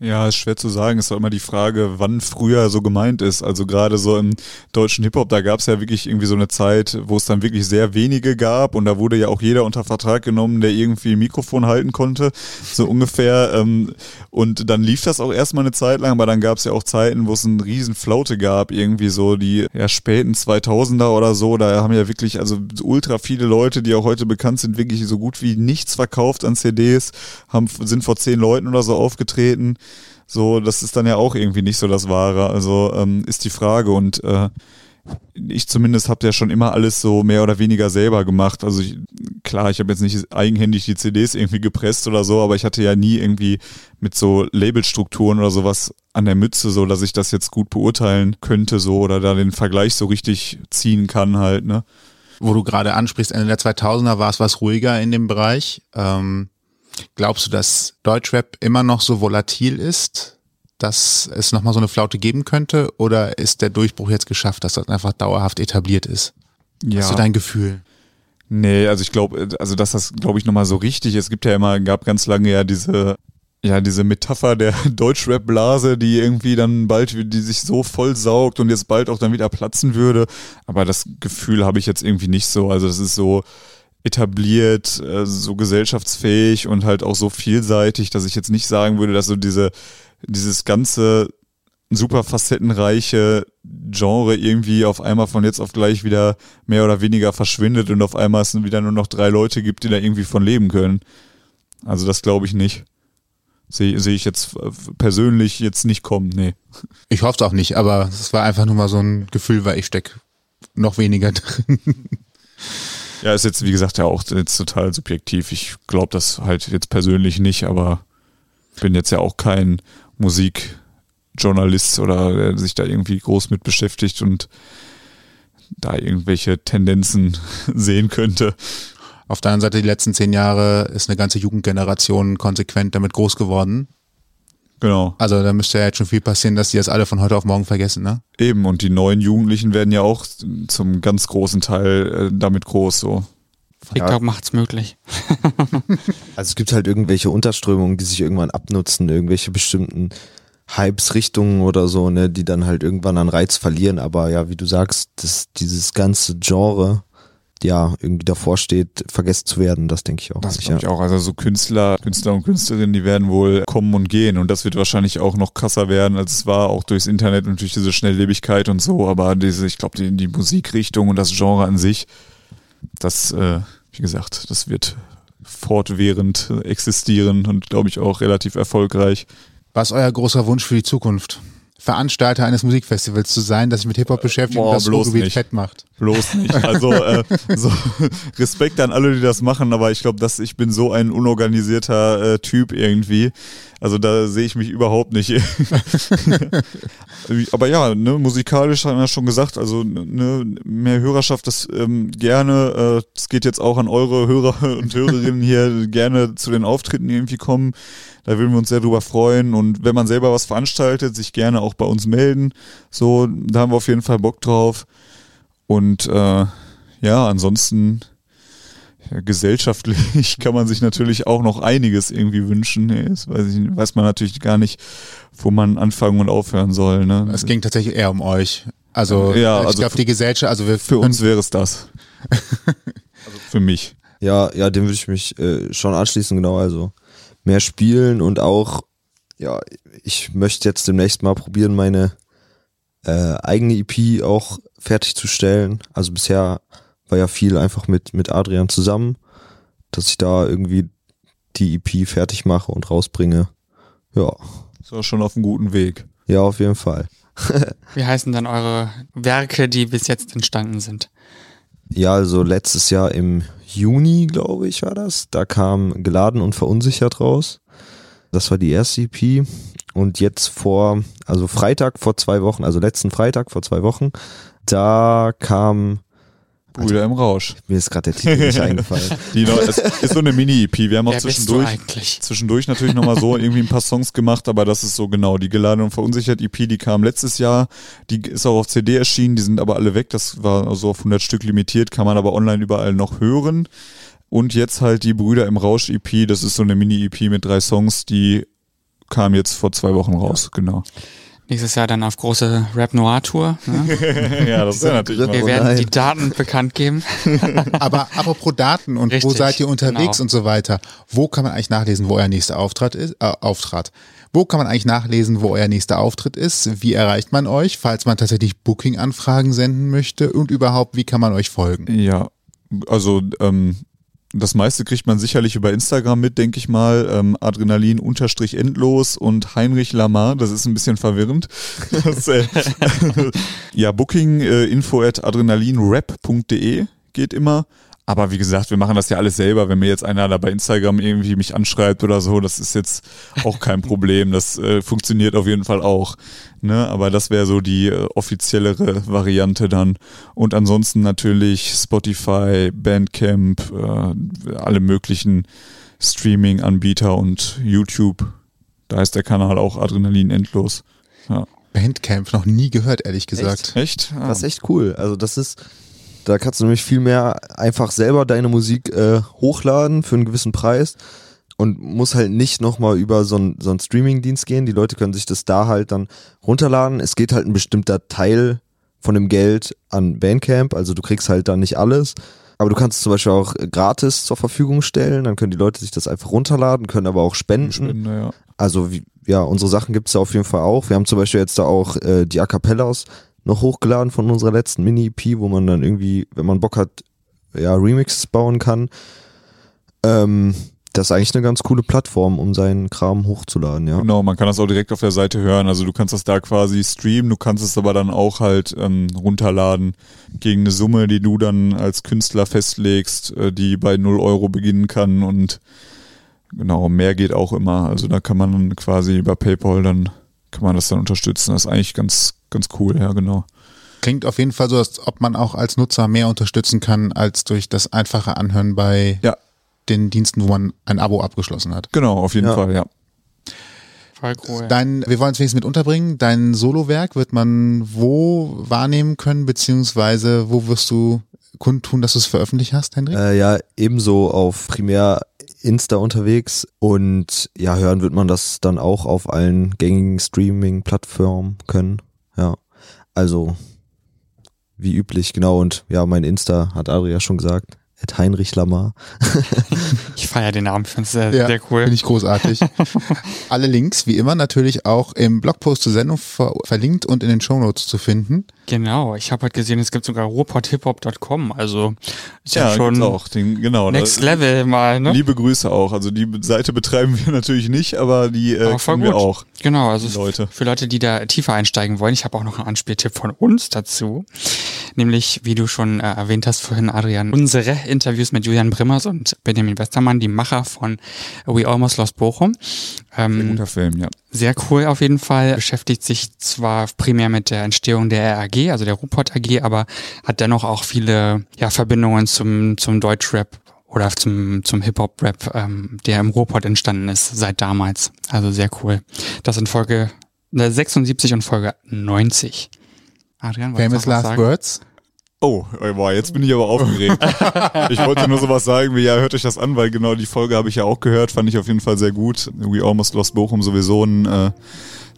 Ja, ist schwer zu sagen. Ist doch immer die Frage, wann früher so gemeint ist. Also gerade so im deutschen Hip-Hop, da gab es ja wirklich irgendwie so eine Zeit, wo es dann wirklich sehr wenige gab und da wurde ja auch jeder unter Vertrag genommen, der irgendwie ein Mikrofon halten konnte, so ungefähr. Ähm, und dann lief das auch erstmal eine Zeit lang, aber dann gab es ja auch Zeiten, wo es einen riesen Flaute gab, irgendwie so die ja, späten 2000er oder so. Da haben ja wirklich also ultra viele Leute, die auch heute bekannt sind, wirklich so gut wie nichts verkauft an CDs, haben, sind vor zehn Leuten oder so aufgetreten. So, das ist dann ja auch irgendwie nicht so das Wahre. Also ähm, ist die Frage und äh, ich zumindest habe ja schon immer alles so mehr oder weniger selber gemacht. Also ich, klar, ich habe jetzt nicht eigenhändig die CDs irgendwie gepresst oder so, aber ich hatte ja nie irgendwie mit so Labelstrukturen oder sowas an der Mütze, so dass ich das jetzt gut beurteilen könnte, so oder da den Vergleich so richtig ziehen kann halt, ne? Wo du gerade ansprichst, Ende der 2000er war es was ruhiger in dem Bereich. Ähm Glaubst du, dass Deutschrap immer noch so volatil ist, dass es nochmal so eine Flaute geben könnte? Oder ist der Durchbruch jetzt geschafft, dass das einfach dauerhaft etabliert ist? Ja. Hast du dein Gefühl? Nee, also ich glaube, also dass das, glaube ich, nochmal so richtig ist. Es gibt ja immer, gab ganz lange ja diese, ja, diese Metapher der *laughs* Deutschrap-Blase, die irgendwie dann bald, die sich so voll saugt und jetzt bald auch dann wieder platzen würde. Aber das Gefühl habe ich jetzt irgendwie nicht so. Also das ist so, etabliert, äh, so gesellschaftsfähig und halt auch so vielseitig, dass ich jetzt nicht sagen würde, dass so diese, dieses ganze super facettenreiche Genre irgendwie auf einmal von jetzt auf gleich wieder mehr oder weniger verschwindet und auf einmal es wieder nur noch drei Leute gibt, die da irgendwie von leben können. Also das glaube ich nicht. Sehe seh ich jetzt persönlich jetzt nicht kommen, nee. *laughs* Ich hoffe es auch nicht, aber es war einfach nur mal so ein Gefühl, weil ich steck noch weniger *laughs* drin. Ja, ist jetzt, wie gesagt, ja auch jetzt total subjektiv. Ich glaube das halt jetzt persönlich nicht, aber bin jetzt ja auch kein Musikjournalist oder der sich da irgendwie groß mit beschäftigt und da irgendwelche Tendenzen *laughs* sehen könnte. Auf der anderen Seite, die letzten zehn Jahre ist eine ganze Jugendgeneration konsequent damit groß geworden. Genau. Also da müsste ja jetzt schon viel passieren, dass die das alle von heute auf morgen vergessen, ne? Eben, und die neuen Jugendlichen werden ja auch zum ganz großen Teil äh, damit groß so. TikTok ja. macht's möglich. *laughs* also es gibt halt irgendwelche Unterströmungen, die sich irgendwann abnutzen, irgendwelche bestimmten Hypes, Richtungen oder so, ne, die dann halt irgendwann an Reiz verlieren. Aber ja, wie du sagst, das, dieses ganze Genre ja irgendwie davor steht, vergessen zu werden. Das denke ich auch. Das glaube ich auch. Also so Künstler, Künstler und Künstlerinnen, die werden wohl kommen und gehen und das wird wahrscheinlich auch noch krasser werden, als es war, auch durchs Internet und durch diese Schnelllebigkeit und so. Aber diese, ich glaube, die, die Musikrichtung und das Genre an sich, das, äh, wie gesagt, das wird fortwährend existieren und glaube ich auch relativ erfolgreich. Was ist euer großer Wunsch für die Zukunft? Veranstalter eines Musikfestivals zu sein, das sich mit Hip-Hop beschäftigt Boah, und das Ruhrgebiet fett macht. Bloß nicht. Also äh, so, *laughs* Respekt an alle, die das machen, aber ich glaube, dass ich bin so ein unorganisierter äh, Typ irgendwie. Also da sehe ich mich überhaupt nicht. *laughs* aber ja, ne, musikalisch haben wir schon gesagt, also ne, mehr Hörerschaft, das ähm, gerne, es äh, geht jetzt auch an eure Hörer und Hörerinnen hier gerne zu den Auftritten irgendwie kommen. Da würden wir uns sehr drüber freuen. Und wenn man selber was veranstaltet, sich gerne auch bei uns melden. So, da haben wir auf jeden Fall Bock drauf. Und äh, ja, ansonsten ja, gesellschaftlich *laughs* kann man sich natürlich auch noch einiges irgendwie wünschen. Das weiß, ich, weiß man natürlich gar nicht, wo man anfangen und aufhören soll. Ne? Es ging tatsächlich eher um euch. Also, ja, ich also glaube, die Gesellschaft, also wir, für uns wäre es das. *laughs* also für mich. Ja, ja, dem würde ich mich äh, schon anschließen, genau. Also mehr spielen und auch, ja, ich möchte jetzt demnächst mal probieren, meine äh, eigene EP auch fertigzustellen. Also bisher war ja viel einfach mit, mit Adrian zusammen, dass ich da irgendwie die EP fertig mache und rausbringe. Ja. Ist schon auf einem guten Weg. Ja, auf jeden Fall. *laughs* Wie heißen dann eure Werke, die bis jetzt entstanden sind? Ja, also letztes Jahr im Juni, glaube ich, war das. Da kam Geladen und Verunsichert raus. Das war die erste EP. Und jetzt vor, also Freitag vor zwei Wochen, also letzten Freitag vor zwei Wochen, da kam Brüder im Rausch. Mir ist gerade der Titel nicht *laughs* eingefallen. Die noch, es ist so eine Mini-EP. Wir haben auch zwischendurch, zwischendurch natürlich nochmal so irgendwie ein paar Songs gemacht, aber das ist so genau. Die Geladen und Verunsichert EP, die kam letztes Jahr. Die ist auch auf CD erschienen, die sind aber alle weg. Das war so auf 100 Stück limitiert, kann man aber online überall noch hören. Und jetzt halt die Brüder im Rausch EP. Das ist so eine Mini-EP mit drei Songs, die kam jetzt vor zwei Wochen raus, genau. Nächstes Jahr dann auf große Rap Noir Tour. Ne? *laughs* ja, das wäre natürlich Wir werden nein. die Daten bekannt geben. *laughs* Aber apropos Daten und wo Richtig, seid ihr unterwegs genau. und so weiter. Wo kann man eigentlich nachlesen, wo euer nächster Auftritt ist? Äh, Auftrat. Wo kann man eigentlich nachlesen, wo euer nächster Auftritt ist? Wie erreicht man euch, falls man tatsächlich Booking-Anfragen senden möchte? Und überhaupt, wie kann man euch folgen? Ja, also ähm, das meiste kriegt man sicherlich über Instagram mit, denke ich mal. Ähm, Adrenalin unterstrich endlos und Heinrich Lamar, das ist ein bisschen verwirrend. *laughs* Das, äh, *laughs* ja, Booking äh, info at adrenalinrap.de geht immer. Aber wie gesagt, wir machen das ja alles selber. Wenn mir jetzt einer da bei Instagram irgendwie mich anschreibt oder so, das ist jetzt auch kein Problem. Das äh, funktioniert auf jeden Fall auch. Ne? Aber das wäre so die äh, offiziellere Variante dann. Und ansonsten natürlich Spotify, Bandcamp, äh, alle möglichen Streaming-Anbieter und YouTube. Da ist der Kanal auch Adrenalin endlos. Ja. Bandcamp noch nie gehört, ehrlich gesagt. Echt? Ah. Das ist echt cool. Also das ist, da kannst du nämlich viel mehr einfach selber deine Musik äh, hochladen für einen gewissen Preis und muss halt nicht nochmal über so einen so einen Streaming-Dienst gehen. Die Leute können sich das da halt dann runterladen. Es geht halt ein bestimmter Teil von dem Geld an Bandcamp, also du kriegst halt dann nicht alles. Aber du kannst es zum Beispiel auch gratis zur Verfügung stellen, dann können die Leute sich das einfach runterladen, können aber auch spenden. Spende, ja. Also wie, ja, unsere Sachen gibt's da auf jeden Fall auch. Wir haben zum Beispiel jetzt da auch äh, die A Cappellas noch hochgeladen von unserer letzten Mini-EP, wo man dann irgendwie, wenn man Bock hat, ja, Remixes bauen kann. Ähm, das ist eigentlich eine ganz coole Plattform, um seinen Kram hochzuladen, ja. Genau, man kann das auch direkt auf der Seite hören. Also du kannst das da quasi streamen, du kannst es aber dann auch halt ähm, runterladen gegen eine Summe, die du dann als Künstler festlegst, äh, die bei 0 Euro beginnen kann und genau, mehr geht auch immer. Also da kann man dann quasi über PayPal dann kann man das dann unterstützen. Das ist eigentlich ganz, ganz cool, ja genau. Klingt auf jeden Fall so, als ob man auch als Nutzer mehr unterstützen kann, als durch das einfache Anhören bei Ja, den Diensten, wo man ein Abo abgeschlossen hat. genau, auf jeden Ja. Fall, ja. Voll cool. Dein, wir wollen es wenigstens mit unterbringen. Dein Solowerk wird man wo wahrnehmen können, beziehungsweise wo wirst du kundtun, dass du es veröffentlicht hast, Hendrik? Äh, ja, ebenso auf primär Insta unterwegs und ja, hören wird man das dann auch auf allen gängigen Streaming-Plattformen können. Ja, also wie üblich, genau. Und ja, mein Insta hat Adria schon gesagt. At Heinrich Lamar. *laughs* Ich feiere den Namen, finde es sehr, Ja, sehr cool. Finde ich großartig. *laughs* Alle Links, wie immer, natürlich auch im Blogpost zur Sendung ver verlinkt und in den Shownotes zu finden. Genau, ich habe heute gesehen, es gibt sogar ruhrpotthiphop.com, also ist ja, Ja, schon auch. Den, genau. next da- level mal, ne? Liebe Grüße auch. Also die Seite betreiben wir *laughs* natürlich nicht, aber die äh, Aber kriegen wir auch. Genau, also Leute. für Leute, die da tiefer einsteigen wollen, ich habe auch noch einen Anspieltipp von uns dazu. Nämlich, wie du schon äh, erwähnt hast vorhin, Adrian, unsere Interviews mit Julian Brimmers und Benjamin Westermann, die Macher von We Almost Lost Bochum. Sehr Ähm, guter Film, ja. sehr cool auf jeden Fall. Beschäftigt sich zwar primär mit der Entstehung der RAG, also der Rupert AG, aber hat dennoch auch viele ja, Verbindungen zum, zum Deutschrap oder zum, zum Hip-Hop-Rap, ähm, der im Ruhrpott entstanden ist seit damals. Also sehr cool. Das in Folge äh, 76 und Folge 90. Adrian, Famous Last? Words. Oh, boah, jetzt bin ich aber aufgeregt. *laughs* ich wollte nur sowas sagen wie, ja, hört euch das an, weil genau die Folge habe ich ja auch gehört, fand ich auf jeden Fall sehr gut. We Almost Lost Bochum sowieso ein äh,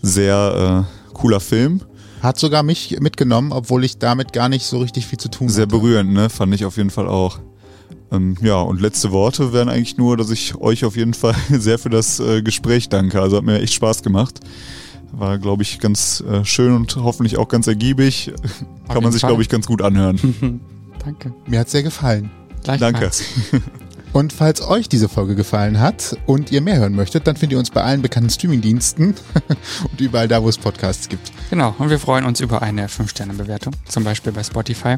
sehr äh, cooler Film. Hat sogar mich mitgenommen, obwohl ich damit gar nicht so richtig viel zu tun Sehr hatte. berührend, ne? Fand ich auf jeden Fall auch. Ähm, ja, und letzte Worte wären eigentlich nur, dass ich euch auf jeden Fall *laughs* sehr für das äh, Gespräch danke. Also hat mir echt Spaß gemacht. War, glaube ich, ganz äh, schön und hoffentlich auch ganz ergiebig. Kann man sich, glaube ich, ganz gut anhören. *laughs* Danke. Mir hat's sehr gefallen. Gleichfalls. *laughs* Und falls euch diese Folge gefallen hat und ihr mehr hören möchtet, dann findet ihr uns bei allen bekannten Streamingdiensten *laughs* und überall da, wo es Podcasts gibt. Genau, und wir freuen uns über eine 5-Sterne-Bewertung, zum Beispiel bei Spotify.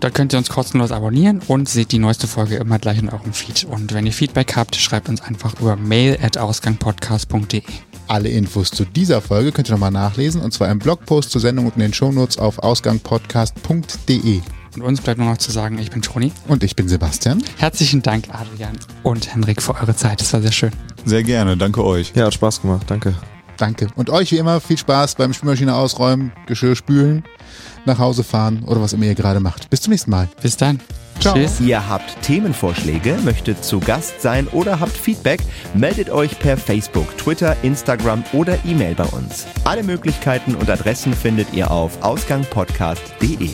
Dort könnt ihr uns kostenlos abonnieren und seht die neueste Folge immer gleich in eurem Feed. Und wenn ihr Feedback habt, schreibt uns einfach über mail at ausgangpodcast.de. Alle Infos zu dieser Folge könnt ihr nochmal nachlesen und zwar im Blogpost zur Sendung und in den Shownotes auf ausgangpodcast.de. Und uns bleibt nur noch zu sagen, ich bin Toni. Und ich bin Sebastian. Herzlichen Dank, Adrian und Henrik, für eure Zeit. Es war sehr schön. Sehr gerne, danke euch. Ja, hat Spaß gemacht, danke. Danke. Und euch wie immer viel Spaß beim Spülmaschine ausräumen, Geschirr spülen. Nach Hause fahren oder was immer ihr gerade macht. Bis zum nächsten Mal. Bis dann. Ciao. Tschüss. Ihr habt Themenvorschläge, möchtet zu Gast sein oder habt Feedback, meldet euch per Facebook, Twitter, Instagram oder E-Mail bei uns. Alle Möglichkeiten und Adressen findet ihr auf ausgangpodcast.de.